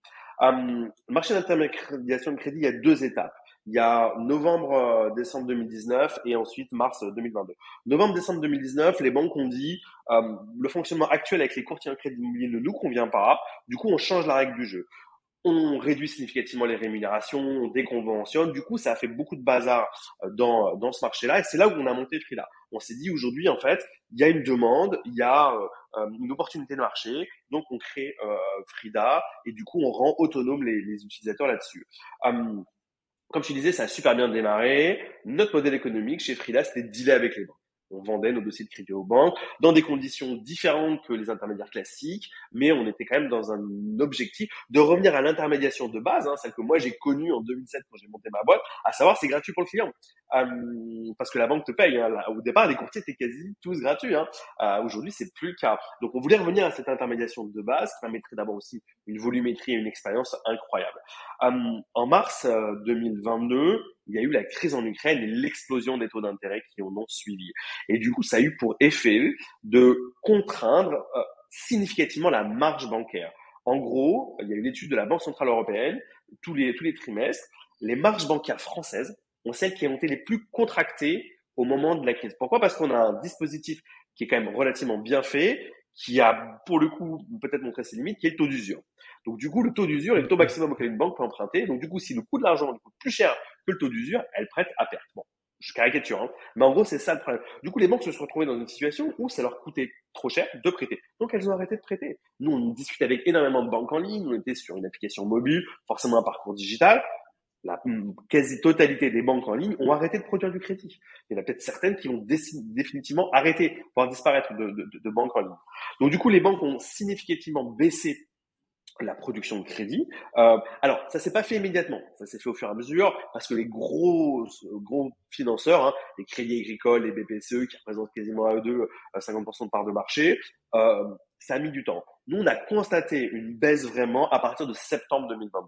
Euh, marché d'intermédiation de crédit, il y a deux étapes. Il y a novembre-décembre euh, 2019 et ensuite mars 2022. Novembre-décembre 2019, les banques ont dit euh, le fonctionnement actuel avec les courtiers en crédit ne nous convient pas. Du coup, on change la règle du jeu on réduit significativement les rémunérations, on déconventionne. Du coup, ça a fait beaucoup de bazar euh, dans, dans ce marché-là. Et c'est là où on a monté Frida. On s'est dit aujourd'hui, en fait, il y a une demande, il y a euh, euh, une opportunité de marché. Donc, on crée Frida et du coup, on rend autonome les, les utilisateurs là-dessus. Hum, comme je disais, ça a super bien démarré. Notre modèle économique chez Frida, c'était de dealer avec les banques on vendait nos dossiers de crédit aux banques dans des conditions différentes que les intermédiaires classiques, mais on était quand même dans un objectif de revenir à l'intermédiation de base, hein, celle que moi j'ai connue en 2007 quand j'ai monté ma boîte, à savoir c'est gratuit pour le client, euh, parce que la banque te paye. Hein. Au départ, les courtiers étaient quasi tous gratuits. Hein. Euh, Aujourd'hui, c'est plus le. Donc, on voulait revenir à cette intermédiation de base qui permettrait d'abord aussi une volumétrie et une expérience incroyable. Euh, en mars 2022, euh, il y a eu la crise en Ukraine et l'explosion des taux d'intérêt qui en ont suivi. Et du coup, ça a eu pour effet de contraindre euh, significativement la marge bancaire. En gros, il y a une étude de la Banque Centrale Européenne, tous les, tous les trimestres, les marges bancaires françaises ont celles qui ont été les plus contractées au moment de la crise. Pourquoi? Parce qu'on a un dispositif qui est quand même relativement bien fait, qui a pour le coup peut-être montré ses limites, qui est le taux d'usure. Donc du coup, le taux d'usure est le taux maximum auquel une banque peut emprunter. Donc du coup, si le coût de l'argent coûte plus cher que le taux d'usure, elle prête à perte. Bon, je caricature, hein. mais en gros, c'est ça le problème. Du coup, les banques se sont retrouvées dans une situation où ça leur coûtait trop cher de prêter. Donc elles ont arrêté de prêter. Nous, on discute avec énormément de banques en ligne, on était sur une application mobile, forcément un parcours digital. La quasi-totalité des banques en ligne ont arrêté de produire du crédit. Il y en a peut-être certaines qui vont définitivement arrêter, voire disparaître de, de banques en ligne. Donc du coup, les banques ont significativement baissé la production de crédit. Euh, alors, ça s'est pas fait immédiatement, ça s'est fait au fur et à mesure parce que les gros gros financeurs, hein, les crédits agricoles, les BPCE qui représentent quasiment à eux deux 50% euh, de part de marché, euh, ça a mis du temps. Nous, on a constaté une baisse vraiment à partir de septembre 2022.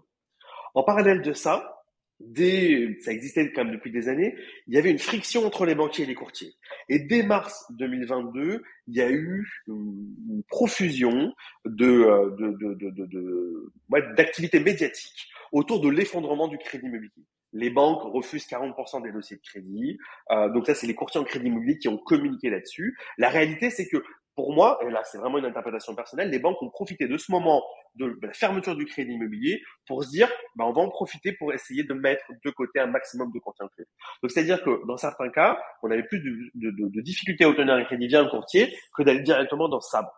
En parallèle de ça, dès, ça existait quand même depuis des années, il y avait une friction entre les banquiers et les courtiers. Et dès mars 2022, il y a eu une, profusion de, euh, de, de, de, de d'activités médiatiques autour de l'effondrement du crédit immobilier. Les banques refusent 40% des dossiers de crédit. Euh, donc ça, c'est les courtiers en crédit immobilier qui ont communiqué là-dessus. La réalité, c'est que pour moi, et là c'est vraiment une interprétation personnelle, les banques ont profité de ce moment de la fermeture du crédit immobilier pour se dire, bah, on va en profiter pour essayer de mettre de côté un maximum de en crédit. Donc c'est-à-dire que dans certains cas, on avait plus de, de, de, de difficultés à obtenir un crédit via un courtier que d'aller directement dans sa banque.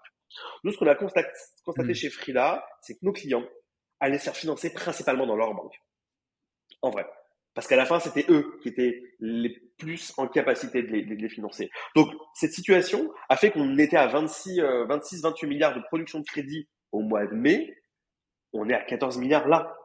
Nous, ce qu'on a constaté, constaté mmh. chez Frida, c'est que nos clients allaient se faire financer principalement dans leur banque. En vrai. Parce qu'à la fin, c'était eux qui étaient les plus en capacité de les, financer. Donc, cette situation a fait qu'on était à 26, 26, 28 milliards de production de crédit au mois de mai. On est à 14 milliards là.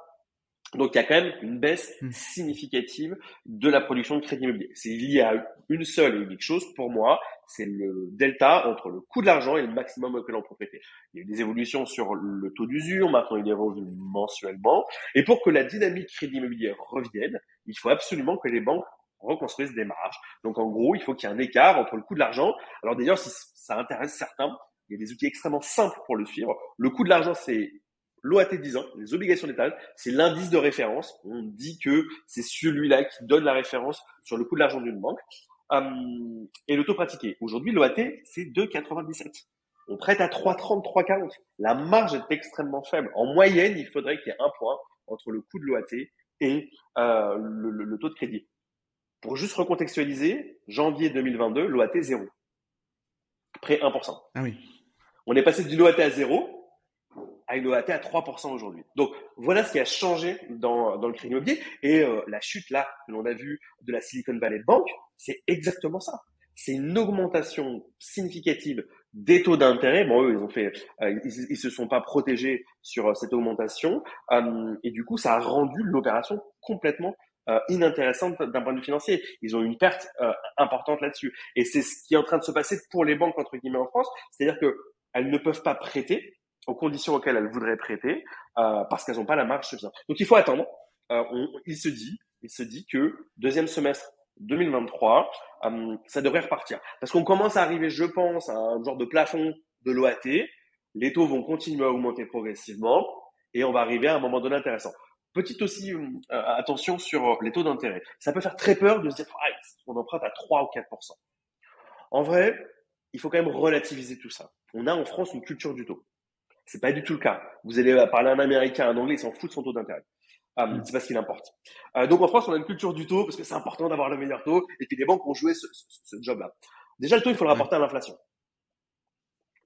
Donc il y a quand même une baisse hmm. significative de la production de crédit immobilier. C'est lié à une seule et unique chose pour moi, c'est le delta entre le coût de l'argent et le maximum auquel on peut prêter. Il y a eu des évolutions sur le taux d'usure, maintenant il est revenu mensuellement. Et pour que la dynamique crédit immobilier revienne, il faut absolument que les banques reconstruisent des marges. Donc en gros, il faut qu'il y ait un écart entre le coût de l'argent. Alors d'ailleurs, si ça intéresse certains, il y a des outils extrêmement simples pour le suivre. Le coût de l'argent, c'est l'OAT 10 ans, les obligations d'État, c'est l'indice de référence. On dit que c'est celui-là qui donne la référence sur le coût de l'argent d'une banque. Hum, et le taux pratiqué. Aujourd'hui, l'OAT, c'est 2,97. on prête à 3,30, 3,40. La marge est extrêmement faible. En moyenne, il faudrait qu'il y ait un point entre le coût de l'OAT et euh, le, le, taux de crédit. Pour juste recontextualiser, janvier 2022, l'OAT 0. Près 1%. Ah oui. On est passé d'une OAT à 0 à une OAT à 3% aujourd'hui. Donc voilà ce qui a changé dans, dans le crédit immobilier. Et euh, la chute là que l'on a vue de la Silicon Valley Bank, c'est exactement ça. C'est une augmentation significative des taux d'intérêt. Bon, eux, ils ont fait, euh, ils, se sont pas protégés sur euh, cette augmentation, et du coup, ça a rendu l'opération complètement inintéressante d'un point de vue financier. Ils ont une perte importante là-dessus, et c'est ce qui est en train de se passer pour les banques entre guillemets en France, c'est-à-dire que elles ne peuvent pas prêter aux conditions auxquelles elles voudraient prêter euh, parce qu'elles n'ont pas la marge suffisante. Donc il faut attendre. Euh, il se dit, il se dit que deuxième semestre 2023, euh, ça devrait repartir parce qu'on commence à arriver, je pense, à un genre de plafond de l'OAT. Les taux vont continuer à augmenter progressivement et on va arriver à un moment donné intéressant. Petite aussi attention sur les taux d'intérêt. Ça peut faire très peur de se dire ah, on emprunte à 3 ou 4 En vrai, il faut quand même relativiser tout ça. On a en France une culture du taux. C'est pas du tout le cas. Vous allez parler à un Américain, un Anglais, il s'en fout de son taux d'intérêt. Euh, mm. c'est pas ce qu'il importe. Euh, donc en France, on a une culture du taux parce que c'est important d'avoir le meilleur taux. Et puis les banques ont joué ce, ce, job-là. Déjà, le taux, il faut le rapporter à l'inflation.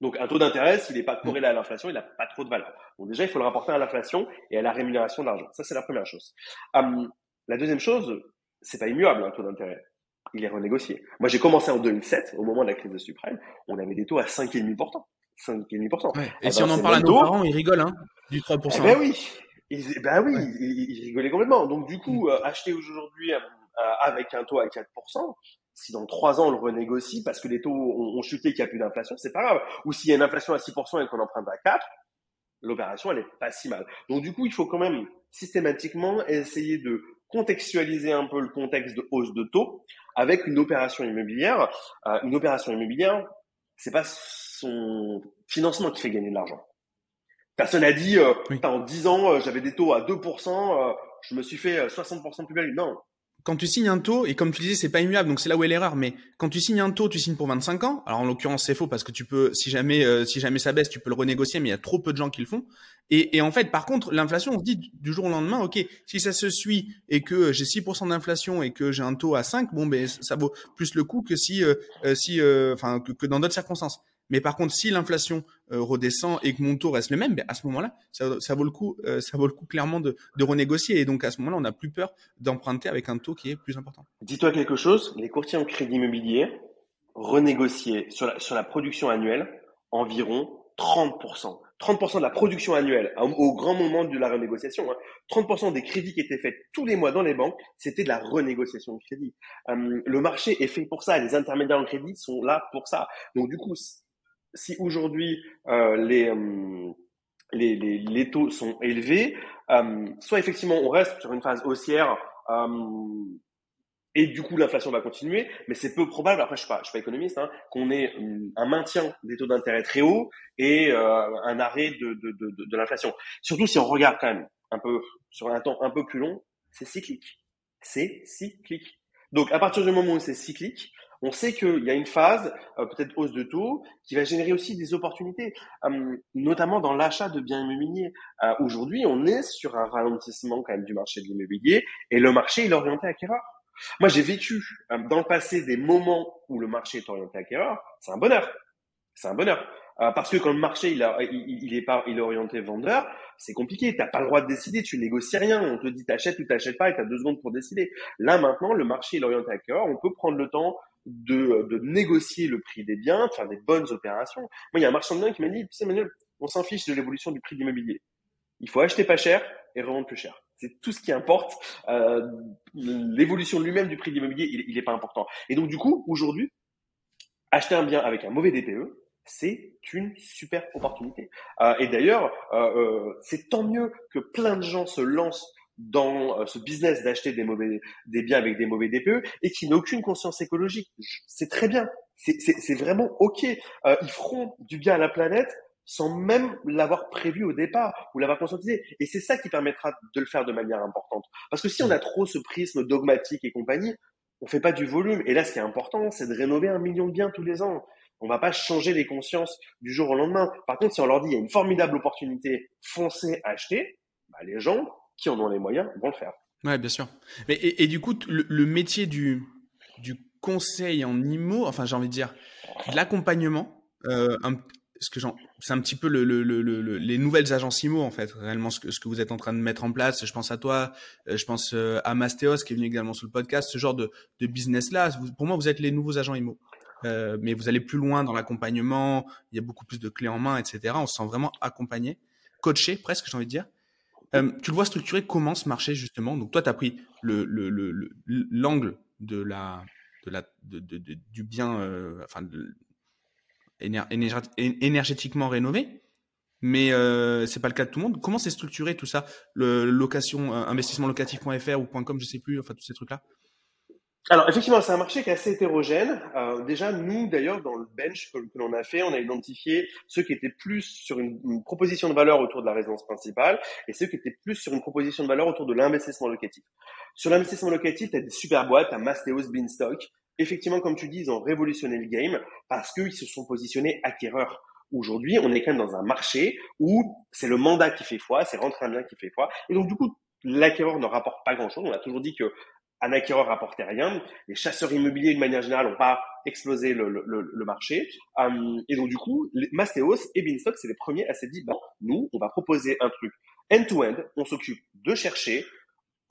Donc un taux d'intérêt, s'il n'est pas corrélé à l'inflation, il n'a pas trop de valeur. Donc déjà, il faut le rapporter à l'inflation et à la rémunération d'argent. Ça, c'est la première chose. Euh, la deuxième chose, c'est pas immuable un taux d'intérêt. Il est renégocié. Moi, j'ai commencé en 2007, au moment de la crise de subprime, on avait des taux à 5,5%. 5,5%. Ouais. Et ah si ben, on en parle à nos parents, ils rigolent, hein, du 3%. Eh ben oui, ils, ben oui, ils, rigolaient complètement. Donc du coup, mm. euh, acheter aujourd'hui euh, avec un taux à 4%, si dans 3 ans on le renégocie parce que les taux ont, chuté, qu'il n'y a plus d'inflation, c'est pas grave. Ou s'il y a une inflation à 6% et qu'on emprunte à 4, l'opération elle est pas si mal. Donc du coup, il faut quand même systématiquement essayer de contextualiser un peu le contexte de hausse de taux avec une opération immobilière. Euh, une opération immobilière, c'est pas son financement qui fait gagner de l'argent. Personne n'a dit, euh, en 10 ans, euh, j'avais des taux à 2%, euh, je me suis fait 60% plus belle. Non, quand tu signes un taux, et comme tu disais, c'est pas immuable, donc c'est là où est l'erreur, mais quand tu signes un taux, tu signes pour 25 ans. Alors en l'occurrence, c'est faux parce que tu peux, si jamais, euh, si jamais ça baisse, tu peux le renégocier, mais il y a trop peu de gens qui le font. Et, et en fait, par contre, l'inflation, on se dit du jour au lendemain, ok, si ça se suit et que j'ai 6% d'inflation et que j'ai un taux à 5, bon, ben ça vaut plus le coup que si, euh, euh, si, enfin, que, dans d'autres circonstances. Mais par contre, si l'inflation euh, redescend et que mon taux reste le même, ben à ce moment-là, ça, ça, vaut le coup, euh, ça vaut le coup clairement de, de renégocier. Et donc à ce moment-là, on n'a plus peur d'emprunter avec un taux qui est plus important. Dis-toi quelque chose, les courtiers en crédit immobilier renégociaient sur la, sur la production annuelle environ 30%. 30% de la production annuelle au, grand moment de la renégociation. Hein. 30% des crédits qui étaient faits tous les mois dans les banques, c'était de la renégociation de crédit. Euh, le marché est fait pour ça, les intermédiaires en crédit sont là pour ça. Donc du coup, si aujourd'hui euh, euh, les, les, les, taux sont élevés, euh, soit effectivement on reste sur une phase haussière et du coup l'inflation va continuer, mais c'est peu probable, après je ne suis, suis pas économiste, hein, qu'on ait un maintien des taux d'intérêt très hauts et un arrêt de, de, de, de l'inflation. Surtout si on regarde quand même un peu sur un temps un peu plus long, c'est cyclique. C'est cyclique. Donc à partir du moment où c'est cyclique, on sait qu'il y a une phase, euh, peut-être hausse de taux, qui va générer aussi des opportunités, euh, notamment dans l'achat de biens immobiliers. Euh, aujourd'hui, on est sur un ralentissement quand même du marché de l'immobilier et le marché il est orienté acquéreur. Moi, j'ai vécu dans le passé des moments où le marché est orienté acquéreur. C'est un bonheur. C'est un bonheur. parce que quand le marché il, est pas, il est orienté vendeur, c'est compliqué. T'as pas le droit de décider. Tu négocies rien. On te dit t'achètes ou t'achètes pas et t'as deux secondes pour décider. Là maintenant, le marché est orienté acquéreur. On peut prendre le temps de, de négocier le prix des biens, de faire des bonnes opérations. Moi, il y a un marchand de biens qui m'a dit, tu sais, Manuel, on s'en fiche de l'évolution du prix de l'immobilier. Il faut acheter pas cher et revendre plus cher. C'est tout ce qui importe. Euh, l'évolution lui-même du prix de l'immobilier, il n'est pas important. Et donc, du coup, aujourd'hui, acheter un bien avec un mauvais DPE, c'est une super opportunité. Euh, et d'ailleurs, euh, euh, c'est tant mieux que plein de gens se lancent dans euh, ce business d'acheter des mauvais, des biens avec des mauvais DPE et qui n'ont aucune conscience écologique. C'est très bien. C'est vraiment OK. Euh, ils feront du bien à la planète sans même l'avoir prévu au départ ou l'avoir conscientisé. Et c'est ça qui permettra de le faire de manière importante. Parce que si on a trop ce prisme dogmatique et compagnie, on fait pas du volume. Et là, ce qui est important, c'est de rénover un million de biens tous les ans. On va pas changer les consciences du jour au lendemain. Par contre, si on leur dit il y a une formidable opportunité, foncez, achetez, bah, les gens qui en ont les moyens vont le faire. Ouais, bien sûr. Mais, et, du coup, le, métier du, du conseil en IMO, enfin j'ai envie de dire, l'accompagnement, euh, c'est un petit peu le, le, le, les nouvelles agences IMO en fait, réellement ce que, ce que vous êtes en train de mettre en place. Je pense à toi, euh, je pense euh, à Mastéos qui est venu également sur le podcast, ce genre de, de business là. Pour moi, vous êtes les nouveaux agents IMO. Mais vous allez plus loin dans l'accompagnement, il y a beaucoup plus de clés en main, etc. On se sent vraiment accompagné, coaché presque, j'ai envie de dire. Euh, tu le vois structuré comment ce marché justement? Donc toi, tu as pris le, le, le, l'angle de la, du bien, euh, énergétiquement rénové, mais euh, c'est pas le cas de tout le monde. Comment c'est structuré tout ça? Le location, euh, investissement locatif.fr ou .com, je sais plus, enfin tous ces trucs là. Alors effectivement, c'est un marché qui est assez hétérogène. Euh, déjà, nous, d'ailleurs, dans le bench que, l'on a fait, on a identifié ceux qui étaient plus sur une, proposition de valeur autour de la résidence principale et ceux qui étaient plus sur une proposition de valeur autour de l'investissement locatif. Sur l'investissement locatif, tu as des super boîtes, tu as Mastéos, Beanstalk. Effectivement, comme tu dis, ils ont révolutionné le game parce qu'ils se sont positionnés acquéreurs. Aujourd'hui, on est quand même dans un marché où c'est le mandat qui fait foi, c'est rentrer un bien qui fait foi. Et donc, du coup, l'acquéreur ne rapporte pas grand-chose. On a toujours dit que un acquéreur rapportait rien. Les chasseurs immobiliers, de manière générale, n'ont pas explosé le, le, le, marché. Euh, et donc, du coup, Mastéos et Beanstalk, c'est les premiers à s'être dit, bah, nous, on va proposer un truc end-to-end. On s'occupe de chercher.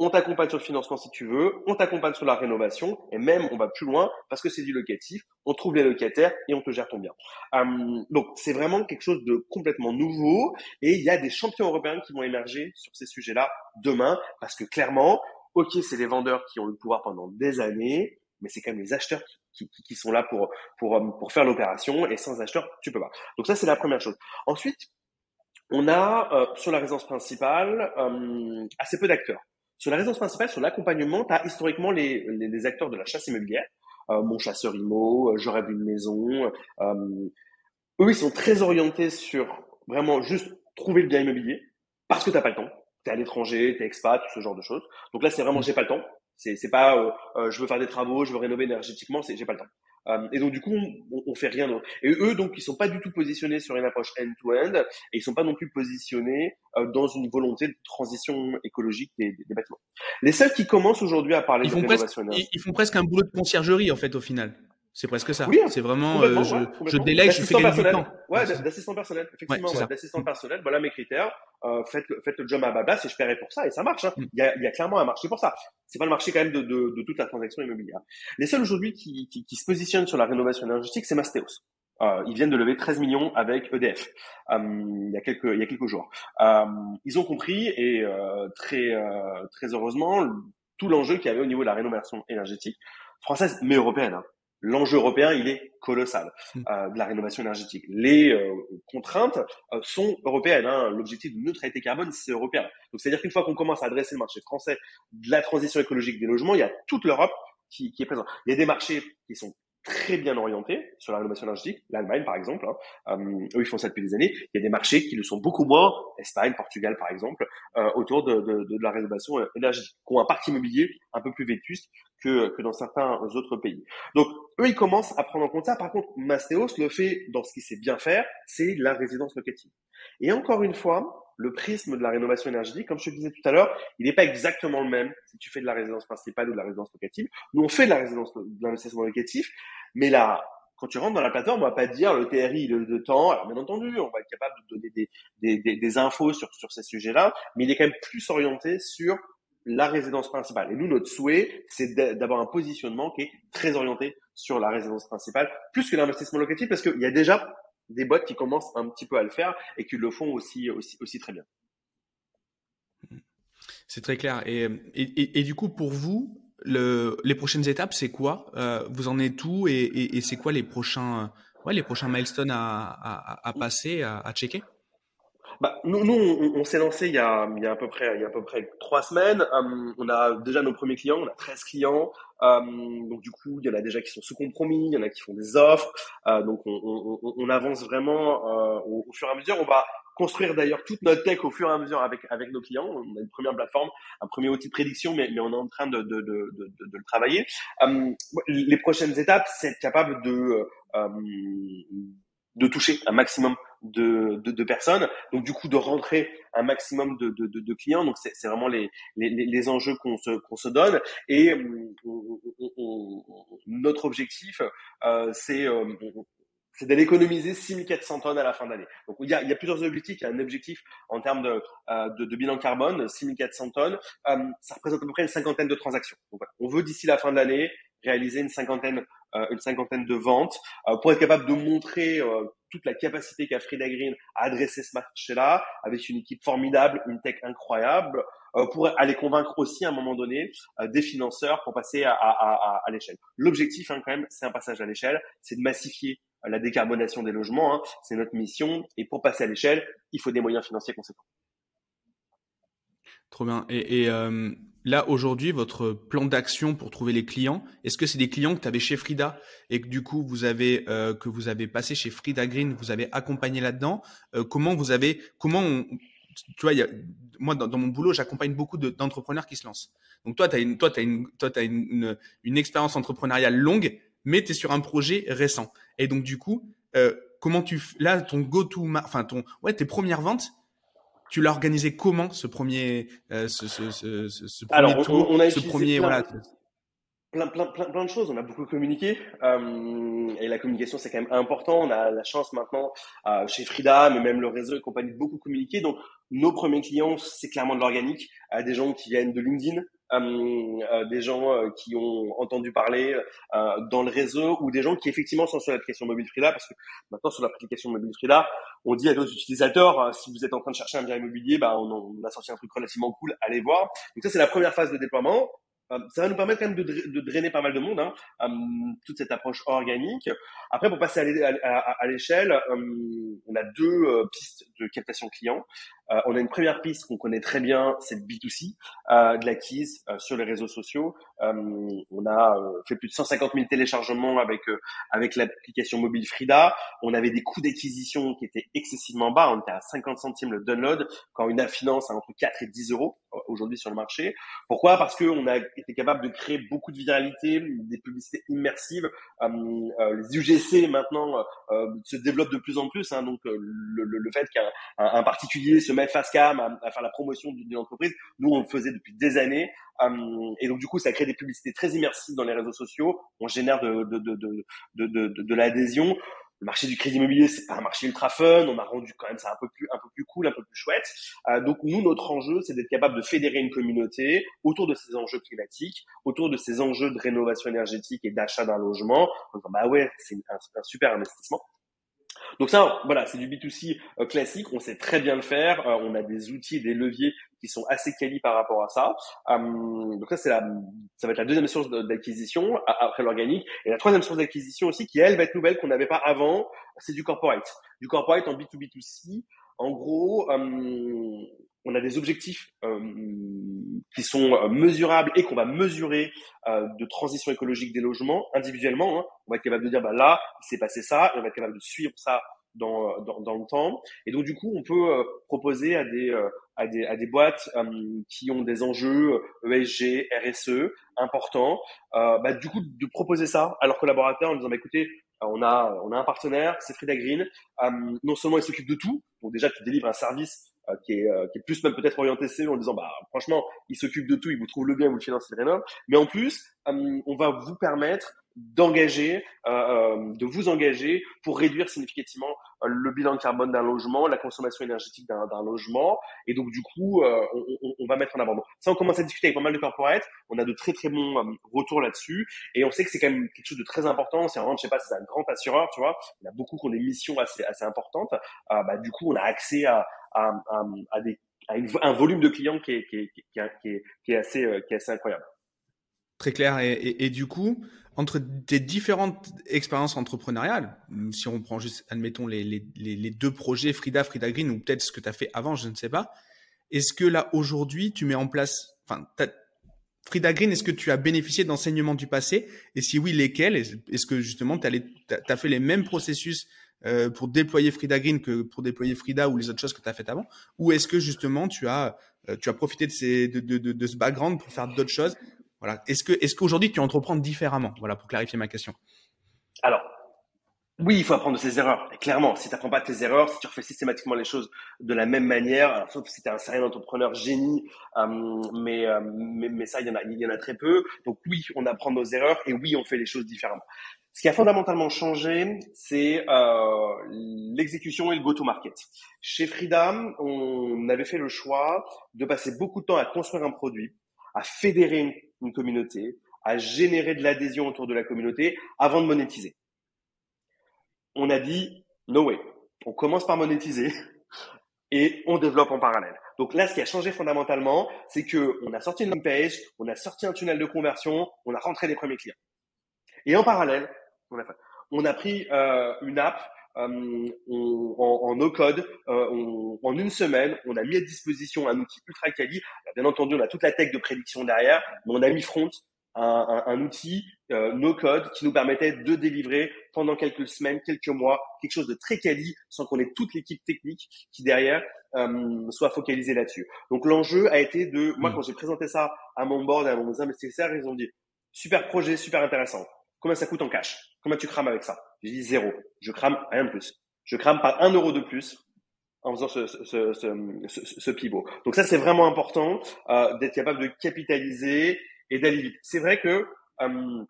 On t'accompagne sur le financement si tu veux. On t'accompagne sur la rénovation. Et même, on va plus loin parce que c'est du locatif. On trouve les locataires et on te gère ton bien. Euh, donc, c'est vraiment quelque chose de complètement nouveau. Et il y a des champions européens qui vont émerger sur ces sujets-là demain parce que clairement, ok, c'est les vendeurs qui ont le pouvoir pendant des années, mais c'est quand même les acheteurs qui, sont là euh, pour faire l'opération, et sans acheteurs, tu peux pas. Donc ça, c'est la première chose. Ensuite, on a euh, sur la résidence principale euh, assez peu d'acteurs. Sur la résidence principale, sur l'accompagnement, tu as historiquement les, acteurs de la chasse immobilière, mon chasseur IMO, je rêve d'une maison. eux, ils sont très orientés sur vraiment juste trouver le bien immobilier parce que t'as pas le temps t'es à l'étranger, t'es expat, tout ce genre de choses. Donc là, c'est vraiment j'ai pas le temps. C'est c'est pas euh, euh, je veux faire des travaux, je veux rénover énergétiquement, c'est j'ai pas le temps. Euh, et donc du coup, on, on fait rien. D'autre. Et eux, donc, ils sont pas du tout positionnés sur une approche end-to-end, et ils sont pas non plus positionnés dans une volonté de transition écologique des, des, bâtiments. Les seuls qui commencent aujourd'hui à parler ils de font presque, ils font presque un boulot de conciergerie en fait au final. C'est presque ça. Oui, c'est vraiment, euh, je, je, délègue, je fais gagner du temps. Ouais, d'assistant personnel, effectivement, ouais, d'assistant personnel. Voilà mes critères. Euh, faites, le, faites le job à base et je paierai pour ça et ça marche. Hein. Mm. Il, y a, il y a clairement un marché pour ça. C'est pas le marché quand même de, de, de toute la transaction immobilière. Les seuls aujourd'hui qui, qui, qui, se positionnent sur la rénovation énergétique, c'est Mastéos. Euh, ils viennent de lever 13 millions avec EDF euh, il y a quelques il y a quelques jours. Euh, ils ont compris et euh, très très heureusement tout l'enjeu qu'il y avait au niveau de la rénovation énergétique française mais européenne. Hein l'enjeu européen, il est colossal mm. euh, de la rénovation énergétique. Les euh, contraintes euh, sont européennes. Hein. L'objectif de neutralité carbone, c'est européen. Donc, c'est-à-dire qu'une fois qu'on commence à adresser le marché français de la transition écologique des logements, il y a toute l'Europe qui, qui est présente. Il y a des marchés qui sont très bien orientés sur la rénovation énergétique. L'Allemagne, par exemple, hein, euh, eux, ils font ça depuis des années. Il y a des marchés qui le sont beaucoup moins, Espagne, Portugal, par exemple, euh, autour de, de, de, la rénovation énergétique, qui ont un parc immobilier un peu plus vétuste que, que dans certains autres pays. Donc, eux, ils commencent à prendre en compte ça. Par contre, Mastéos le fait dans ce qu'il sait bien faire, c'est la résidence locative. Et encore une fois, le prisme de la rénovation énergétique, comme je te disais tout à l'heure, il n'est pas exactement le même si tu fais de la résidence principale ou de la résidence locative. Nous, on fait de la résidence de l'investissement locatif, mais là, quand tu rentres dans la plateforme, on va pas dire le TRI le de temps. Alors bien entendu, on va être capable de donner des, des, des, des infos sur, sur ces sujets-là, mais il est quand même plus orienté sur la résidence principale. Et nous, notre souhait, c'est d'avoir un positionnement qui est très orienté sur la résidence principale, plus que l'investissement locatif, parce qu'il y a déjà des boîtes qui commencent un petit peu à le faire et qui le font aussi, aussi, aussi très bien. C'est très clair. Et, et, et, du coup, pour vous, le, les prochaines étapes, c'est quoi? Euh, Vous en êtes où? Et, c'est quoi les prochains, ouais, les prochains milestones à, à, passer, à checker? Bah, nous, nous on, on s'est lancé il y, a, il y a à peu près il y a à peu près trois semaines. Euh, on a déjà nos premiers clients, on a 13 clients. Euh, donc du coup, il y en a déjà qui sont sous compromis, il y en a qui font des offres. Euh, donc on, on, on avance vraiment euh, au, au, fur et à mesure. On va construire d'ailleurs toute notre tech au fur et à mesure avec avec nos clients. On a une première plateforme, un premier outil de prédiction, mais, mais on est en train de, de, de, de, de le travailler. Euh, les prochaines étapes, c'est être capable de euh, de toucher un maximum de, de, de, personnes, donc du coup de rentrer un maximum de, de, de clients. Donc c'est vraiment les, les, les enjeux qu'on se, qu'on se donne. Et notre objectif, euh, c'est euh, c'est d'aller économiser 6400 tonnes à la fin d'année. Donc il y, a, il y a plusieurs objectifs. Il y a un objectif en termes de, euh, de, de bilan carbone, 6400 tonnes. Euh, ça représente à peu près une cinquantaine de transactions. Donc voilà, on veut d'ici la fin de l'année réaliser une cinquantaine, euh, une cinquantaine de ventes euh, pour être capable de montrer euh, toute la capacité qu'a Frida Green à adresser ce marché-là avec une équipe formidable, une tech incroyable, pour aller convaincre aussi à un moment donné des financeurs pour passer à, à, à, à l'échelle. L'objectif, hein, quand même, c'est un passage à l'échelle, c'est de massifier la décarbonation des logements, hein, c'est notre mission. Et pour passer à l'échelle, il faut des moyens financiers conséquents. Trop bien. Et, et euh, là, aujourd'hui, votre plan d'action pour trouver les clients, est-ce que c'est des clients que tu avais chez Frida et que du coup, vous avez, euh, que vous avez passé chez Frida Green, vous avez accompagné là-dedans euh, Comment vous avez, comment on, tu vois, y a, moi, dans, mon boulot, j'accompagne beaucoup d'entrepreneurs qui se lancent. Donc toi, tu as une, toi, as une, toi, as une, une, une expérience entrepreneuriale longue mais tu es sur un projet récent. Et donc, du coup, euh, comment tu, là, ton go-to, enfin, ton, ouais, tes premières ventes, tu l'as organisé comment, ce premier, euh, ce, ce, ce, ce, premier Alors, tour, on, a ce premier, voilà. Plein, plein, plein, plein de choses. On a beaucoup communiqué euh, et la communication c'est quand même important. On a la chance maintenant euh, chez Frida, mais même le réseau et compagnie de beaucoup communiquer. Donc nos premiers clients c'est clairement de l'organique, euh, des gens qui viennent de LinkedIn, des gens euh, qui ont entendu parler dans le réseau ou des gens qui effectivement sont sur l'application mobile Frida parce que maintenant sur l'application mobile Frida, on dit à nos utilisateurs si vous êtes en train de chercher un bien immobilier, bah on, a sorti un truc relativement cool, allez voir. Donc ça c'est la première phase de déploiement. Euh, ça va nous permettre quand même de, drainer pas mal de monde, hein, euh, toute cette approche organique. Après, pour passer à l'échelle, euh, on a deux pistes de captation client. On a une première piste qu'on connaît très bien, c'est le B2C, de l'acquise sur les réseaux sociaux. on a fait plus de 150 000 téléchargements avec avec l'application mobile Frida. On avait des coûts d'acquisition qui étaient excessivement bas. On était à 50 centimes le download, quand une finance a entre 4 et 10 euros aujourd'hui sur le marché. Pourquoi? Parce qu'on a été capable de créer beaucoup de viralité, des publicités immersives. Euh, euh, les UGC maintenant euh, se développent de plus en plus. Hein, donc le, le, fait qu'un un, particulier se mette face cam à, faire la promotion d'une entreprise, nous on le faisait depuis des années. et donc du coup ça crée des publicités très immersives dans les réseaux sociaux. On génère de, de, de, de, de, de l'adhésion le marché du crédit immobilier, c'est pas un marché ultra fun. On a rendu quand même ça un peu plus, un peu plus cool, un peu plus chouette. Euh, donc nous, notre enjeu, c'est d'être capable de fédérer une communauté autour de ces enjeux climatiques, autour de ces enjeux de rénovation énergétique et d'achat d'un logement. Bah ouais, c'est un super investissement. Donc ça, voilà, c'est du B2C euh, classique. On sait très bien le faire. Euh, on a des outils, des leviers qui sont assez quali par rapport à ça. Euh, donc ça, c'est la, ça va être la deuxième source d'acquisition après l'organique. Et la troisième source d'acquisition aussi, qui elle va être nouvelle qu'on n'avait pas avant, c'est du corporate. Du corporate en B2B2C. En gros, euh, on a des objectifs euh, qui sont euh, mesurables et qu'on va mesurer euh, de transition écologique des logements individuellement. Hein. On va être capable de dire, bah là, il s'est passé ça, et on va être capable de suivre ça dans, dans, dans, le temps. Et donc, du coup, on peut euh, proposer à des, euh, à des, à des boîtes euh, qui ont des enjeux ESG, RSE importants, bah, du coup, de proposer ça à leurs collaborateurs en disant, bah, écoutez, on a, on a un partenaire, c'est Frida Green. non seulement il s'occupe de tout, donc déjà tu délivres un service qui, est, qui est plus même peut-être orienté CE en disant bah franchement il s'occupe de tout, il vous trouve le bien, vous le financez, le rénove. Mais en plus, on va vous permettre d'engager, euh, euh, de vous engager pour réduire significativement euh, le bilan carbone d'un logement, la consommation énergétique d'un logement. Et donc, du coup, euh, on, on, va mettre en avant. Donc, ça, on commence à discuter avec pas mal de corporates. On a de très, très bons retours là-dessus. Et on sait que c'est quand même quelque chose de très important. C'est vraiment, je sais pas, c'est un grand assureur, tu vois. Il y a beaucoup qui ont des missions assez, assez importantes. bah, du coup, on a accès à, à, un volume de clients qui est, assez, incroyable. Très clair. Et, du coup, entre tes différentes expériences entrepreneuriales, si on prend juste, admettons, les, deux projets, Frida, Frida Green, ou peut-être ce que tu as fait avant, je ne sais pas, est-ce que là, aujourd'hui, tu mets en place, enfin, Frida Green, est-ce que tu as bénéficié d'enseignements du passé? Et si oui, lesquels? Est-ce que justement, tu as, fait les mêmes processus euh, pour déployer Frida Green que pour déployer Frida ou les autres choses que tu as faites avant? Ou est-ce que justement tu as, euh, profité de ce background pour faire d'autres choses voilà. Est-ce que est-ce qu'aujourd'hui tu entreprends différemment? Voilà pour clarifier ma question. Alors, oui, il faut apprendre de ses erreurs. clairement, si tu n'apprends pas de tes erreurs, si tu refais systématiquement les choses de la même manière, sauf si tu es un sérieux entrepreneur génie, euh, mais, euh, mais, mais, ça, il y, en a, il y en a très peu. Donc oui, on apprend nos erreurs et oui, on fait les choses différemment. Ce qui a fondamentalement changé, c'est euh, l'exécution et le go-to-market. Chez Freedom, on avait fait le choix de passer beaucoup de temps à construire un produit, à fédérer une, une communauté, à générer de l'adhésion autour de la communauté avant de monétiser on a dit no way. On commence par monétiser (laughs) et on développe en parallèle. Donc là, ce qui a changé fondamentalement, c'est que on a sorti une page, on a sorti un tunnel de conversion, on a rentré les premiers clients. Et en parallèle, on a, pris euh, une app euh, en, no-code, euh, en une semaine, on a mis à disposition un outil ultra quali. Bien entendu, on a toute la tech de prédiction derrière, mais on a mis front un, un, outil euh, no code qui nous permettait de délivrer pendant quelques semaines, quelques mois, quelque chose de très quali, sans qu'on ait toute l'équipe technique qui derrière euh, soit focalisée là-dessus. Donc l'enjeu a été de, moi mm. quand j'ai présenté ça à mon board et à mes investisseurs, ils ont dit super projet, super intéressant. Combien ça coûte en cash? Combien tu crames avec ça? J'ai dit zéro. Je crame rien de plus. Je crame pas un euro de plus en faisant ce, ce, ce, ce, pivot. Donc ça, c'est vraiment important euh, d'être capable de capitaliser et d'aller vite. C'est vrai que euh,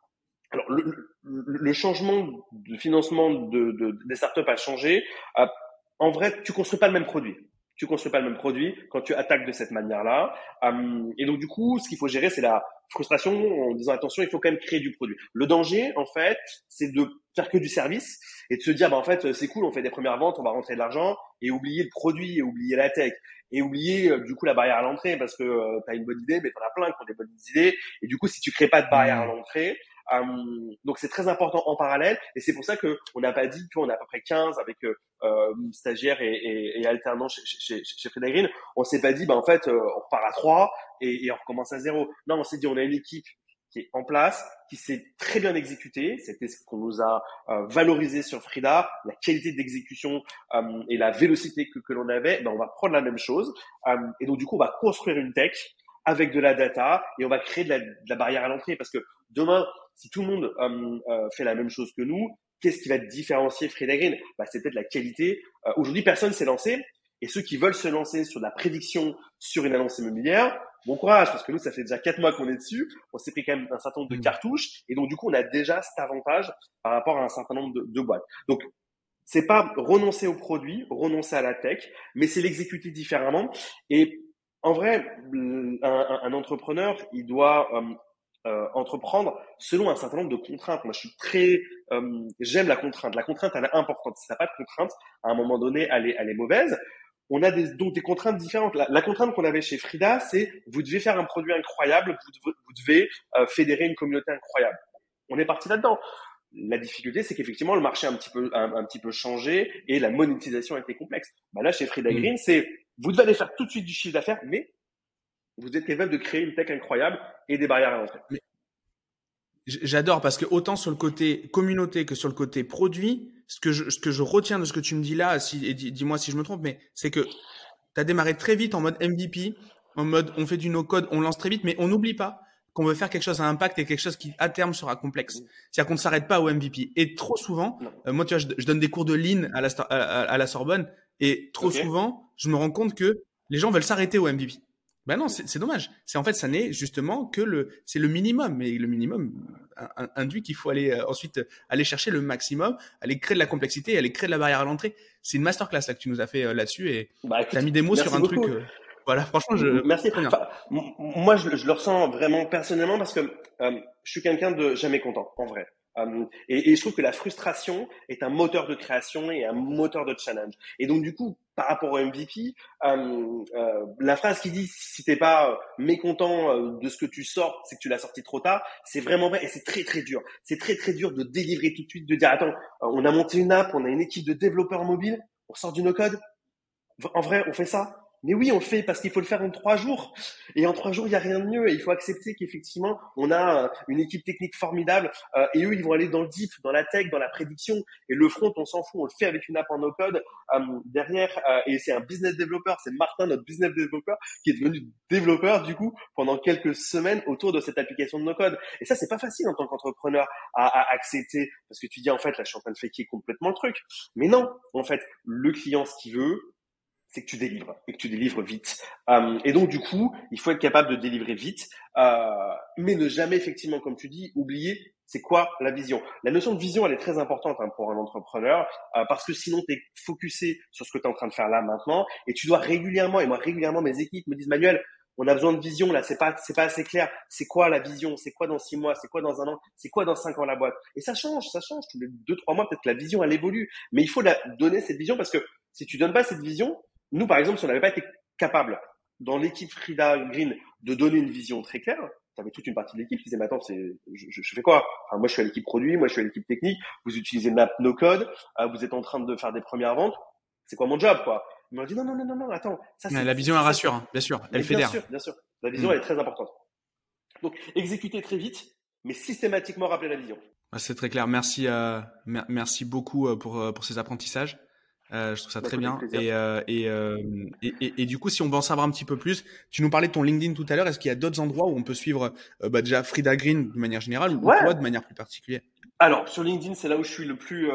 le, le, changement de financement de, de, des startups a changé. Euh, en vrai, tu construis pas le même produit. Tu construis pas le même produit quand tu attaques de cette manière-là. Euh, et donc du coup, ce qu'il faut gérer, c'est la frustration en disant attention, il faut quand même créer du produit. Le danger, en fait, c'est de faire que du service et de se dire bah en fait c'est cool, on fait des premières ventes, on va rentrer de l'argent et oublier le produit et oublier la tech et oublier euh, du coup la barrière à l'entrée parce que euh, tu as une bonne idée mais tu en as plein qui ont des bonnes idées et du coup si tu crées pas de barrière à mmh. l'entrée donc c'est très important en parallèle et c'est pour ça que on n'a pas dit qu'on a à peu près 15 avec euh, stagiaires et, et, et alternants chez, chez, chez Green. On s'est pas dit bah en fait on repart à 3 et, et on recommence à zéro. Non, on s'est dit on a une équipe qui est en place, qui s'est très bien exécuté. C'était ce qu'on nous a euh, valorisé sur Frida, la qualité d'exécution euh, et la vélocité que, que l'on avait. Ben, on va prendre la même chose. Euh, et donc, du coup, on va construire une tech avec de la data et on va créer de la, de la barrière à l'entrée. Parce que demain, si tout le monde fait la même chose que nous, qu'est-ce qui va différencier Frida Green? Bah, C'est peut-être la qualité. Aujourd'hui, personne s'est lancé. Et ceux qui veulent se lancer sur la prédiction sur une annonce immobilière, bon courage, parce que nous, ça fait déjà quatre mois qu'on est dessus. On s'est pris quand même un certain nombre de mmh. cartouches. Et donc, du coup, on a déjà cet avantage par rapport à un certain nombre de, boîtes. Donc, c'est pas renoncer au produit, renoncer à la tech, mais c'est l'exécuter différemment. Et en vrai, un, entrepreneur, il doit euh, euh, entreprendre selon un certain nombre de contraintes. Moi, je suis très, euh, j'aime la contrainte. La contrainte, elle est importante. Si t'as pas de contrainte, à un moment donné, elle est, elle est mauvaise on a des, donc des contraintes différentes. La, contrainte qu'on avait chez Frida, c'est vous devez faire un produit incroyable, vous, devez euh, fédérer une communauté incroyable. On est parti là-dedans. La difficulté, c'est qu'effectivement, le marché a un petit peu, un, petit peu changé et la monétisation a été complexe. Bah là, chez Frida mm. Green, c'est vous devez aller faire tout de suite du chiffre d'affaires, mais vous êtes capable de créer une tech incroyable et des barrières à l'entrée. J'adore parce que autant sur le côté communauté que sur le côté produit, ce que je, ce que je retiens de ce que tu me dis là, si, et dis-moi si je me trompe, mais c'est que tu as démarré très vite en mode MVP, en mode on fait du no-code, on lance très vite, mais on n'oublie pas qu'on veut faire quelque chose à impact et quelque chose qui à terme sera complexe. C'est-à-dire qu'on ne s'arrête pas au MVP. Et trop souvent, euh, moi tu vois, je, donne des cours de lean à la, à, la Sorbonne et trop souvent, je me rends compte que les gens veulent s'arrêter au MVP. Ben non, c'est dommage. C'est en fait, ça n'est justement que le, c'est le minimum. Mais le minimum induit qu'il faut aller euh, ensuite aller chercher le maximum, aller créer de la complexité, aller créer de la barrière à l'entrée. C'est une masterclass là que tu nous as fait euh, là-dessus et bah, tu as mis des mots sur un truc. Euh, voilà, franchement, je. Merci. moi, je, je, le ressens vraiment personnellement parce que je suis quelqu'un de jamais content, en vrai. Euh, et, et, je trouve que la frustration est un moteur de création et un moteur de challenge. Et donc du coup, par rapport au MVP, euh, euh, la phrase qui dit si t'es pas mécontent euh, de ce que tu sors, c'est que tu l'as sorti trop tard, c'est vraiment vrai et c'est très très dur. C'est très très dur de délivrer tout de suite, de dire attends, on a monté une app, on a une équipe de développeurs mobiles, on sort du no code. En vrai, on fait ça? Mais oui, on le fait parce qu'il faut le faire en trois jours. Et en trois jours, il n'y a rien de mieux. Et il faut accepter qu'effectivement, on a euh, une équipe technique formidable. Euh, et eux, ils vont aller dans le deep, dans la tech, dans la prédiction. Et le front, on s'en fout. On le fait avec une app en no-code euh, derrière. et c'est un business développeur. C'est Martin, notre business développeur, qui est devenu développeur du coup pendant quelques semaines autour de cette application de no-code. Et ça, c'est pas facile en tant qu'entrepreneur à, à, accepter parce que tu dis en fait, là, je suis en train de faker complètement le truc. Mais non, en fait, le client, ce qu'il veut, c'est que tu délivres et que tu délivres vite. Euh, et donc du coup, il faut être capable de délivrer vite, euh, mais ne jamais effectivement, comme tu dis, oublier c'est quoi la vision. La notion de vision, elle est très importante hein, pour un entrepreneur euh, parce que sinon tu es focusé sur ce que tu es en train de faire là maintenant et tu dois régulièrement et moi régulièrement mes équipes me disent Manuel, on a besoin de vision là, c'est pas c'est pas assez clair. C'est quoi la vision? C'est quoi dans six mois? C'est quoi dans un an? C'est quoi dans cinq ans la boîte? Et ça change, ça change. Tous les deux trois mois peut-être la vision elle évolue, mais il faut la donner cette vision parce que si tu donnes pas cette vision, nous, par exemple, si on n'avait pas été capable dans l'équipe Frida Green de donner une vision très claire, tu avais toute une partie de l'équipe qui disait, mais attends, c'est, je, fais quoi? Enfin, Moi, je suis à l'équipe produit, moi, je suis à l'équipe technique, vous utilisez Map No Code, euh, vous êtes en train de faire des premières ventes, c'est quoi mon job, quoi? Ils m'ont dit, non, non, non, non, non, attends. Ça, la vision, elle rassure, hein, bien sûr, elle fédère. Bien sûr, bien sûr. La vision, mm. elle est très importante. Donc, exécuter très vite, mais systématiquement rappeler la vision. C'est très clair. Merci, euh, merci beaucoup euh, pour, pour ces apprentissages. Euh, je trouve ça très bien. Euh, euh, et, et, et, du coup, si on veut en savoir un petit peu plus, tu nous parlais de ton LinkedIn tout à l'heure. Est-ce qu'il y a d'autres endroits où on peut suivre bah, déjà Frida Green de manière générale ou toi de manière plus particulière? Alors sur LinkedIn, c'est là où je suis le plus.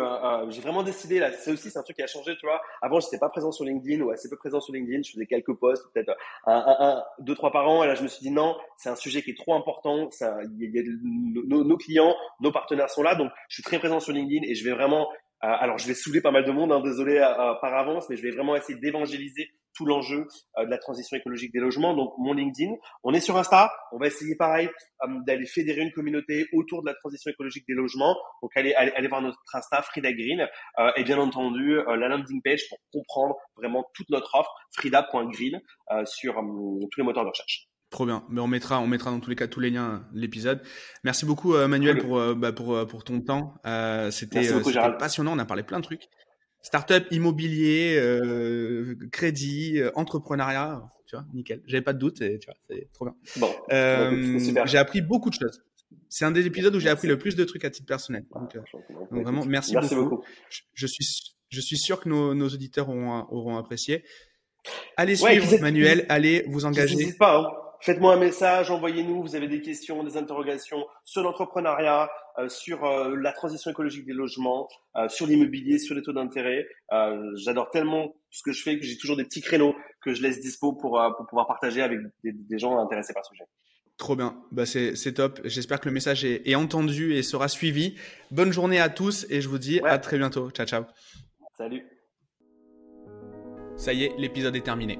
j'ai vraiment décidé là. C'est aussi c'est un truc qui a changé, tu vois. Avant, j'étais pas présent sur LinkedIn ou assez peu présent sur LinkedIn. Je faisais quelques posts, peut-être un, un, un, deux, trois par an. Et là, je me suis dit non, c'est un sujet qui est trop important. Ça, y y a, nos, nos, clients, nos partenaires sont là, donc je suis très présent sur LinkedIn et je vais vraiment euh, alors, je vais saouler pas mal de monde, hein, désolé euh, euh, par avance, mais je vais vraiment essayer d'évangéliser tout l'enjeu de la transition écologique des logements. Donc, mon LinkedIn, on est sur Insta, on va essayer pareil d'aller fédérer une communauté autour de la transition écologique des logements. Donc, allez, allez, voir notre Insta, Frida Green, et bien entendu la landing page pour comprendre vraiment toute notre offre, frida.green, sur tous les moteurs de recherche. Trop bien. Mais on mettra, on mettra dans tous les cas tous les liens l'épisode. Merci beaucoup euh, Manuel pour, euh, bah, pour, euh, pour ton temps. C'était passionnant. On a parlé plein de trucs. Startup, immobilier, crédit, entrepreneuriat. Tu vois, nickel. J'avais pas de doute. Et, tu vois, c'est trop bien. Bon, j'ai appris beaucoup de choses. C'est un des épisodes où j'ai appris le plus de trucs à titre personnel. Donc, vraiment, merci, beaucoup. Je, suis, je suis sûr que nos, nos auditeurs auront, auront apprécié. Allez suivre Manuel, allez vous engager. Pas. Hein. Faites-moi un message, envoyez-nous, vous avez des questions, des interrogations sur l'entrepreneuriat, euh, sur euh, la transition écologique des logements, euh, sur l'immobilier, sur les taux d'intérêt. J'adore tellement ce que je fais que j'ai toujours des petits créneaux que je laisse dispo pour, pour pouvoir partager avec des, gens intéressés par ce sujet. Trop bien, bah c'est top. J'espère que le message est, entendu et sera suivi. Bonne journée à tous et je vous dis à très bientôt. Ciao, ciao. Salut. Ça y est, l'épisode est terminé.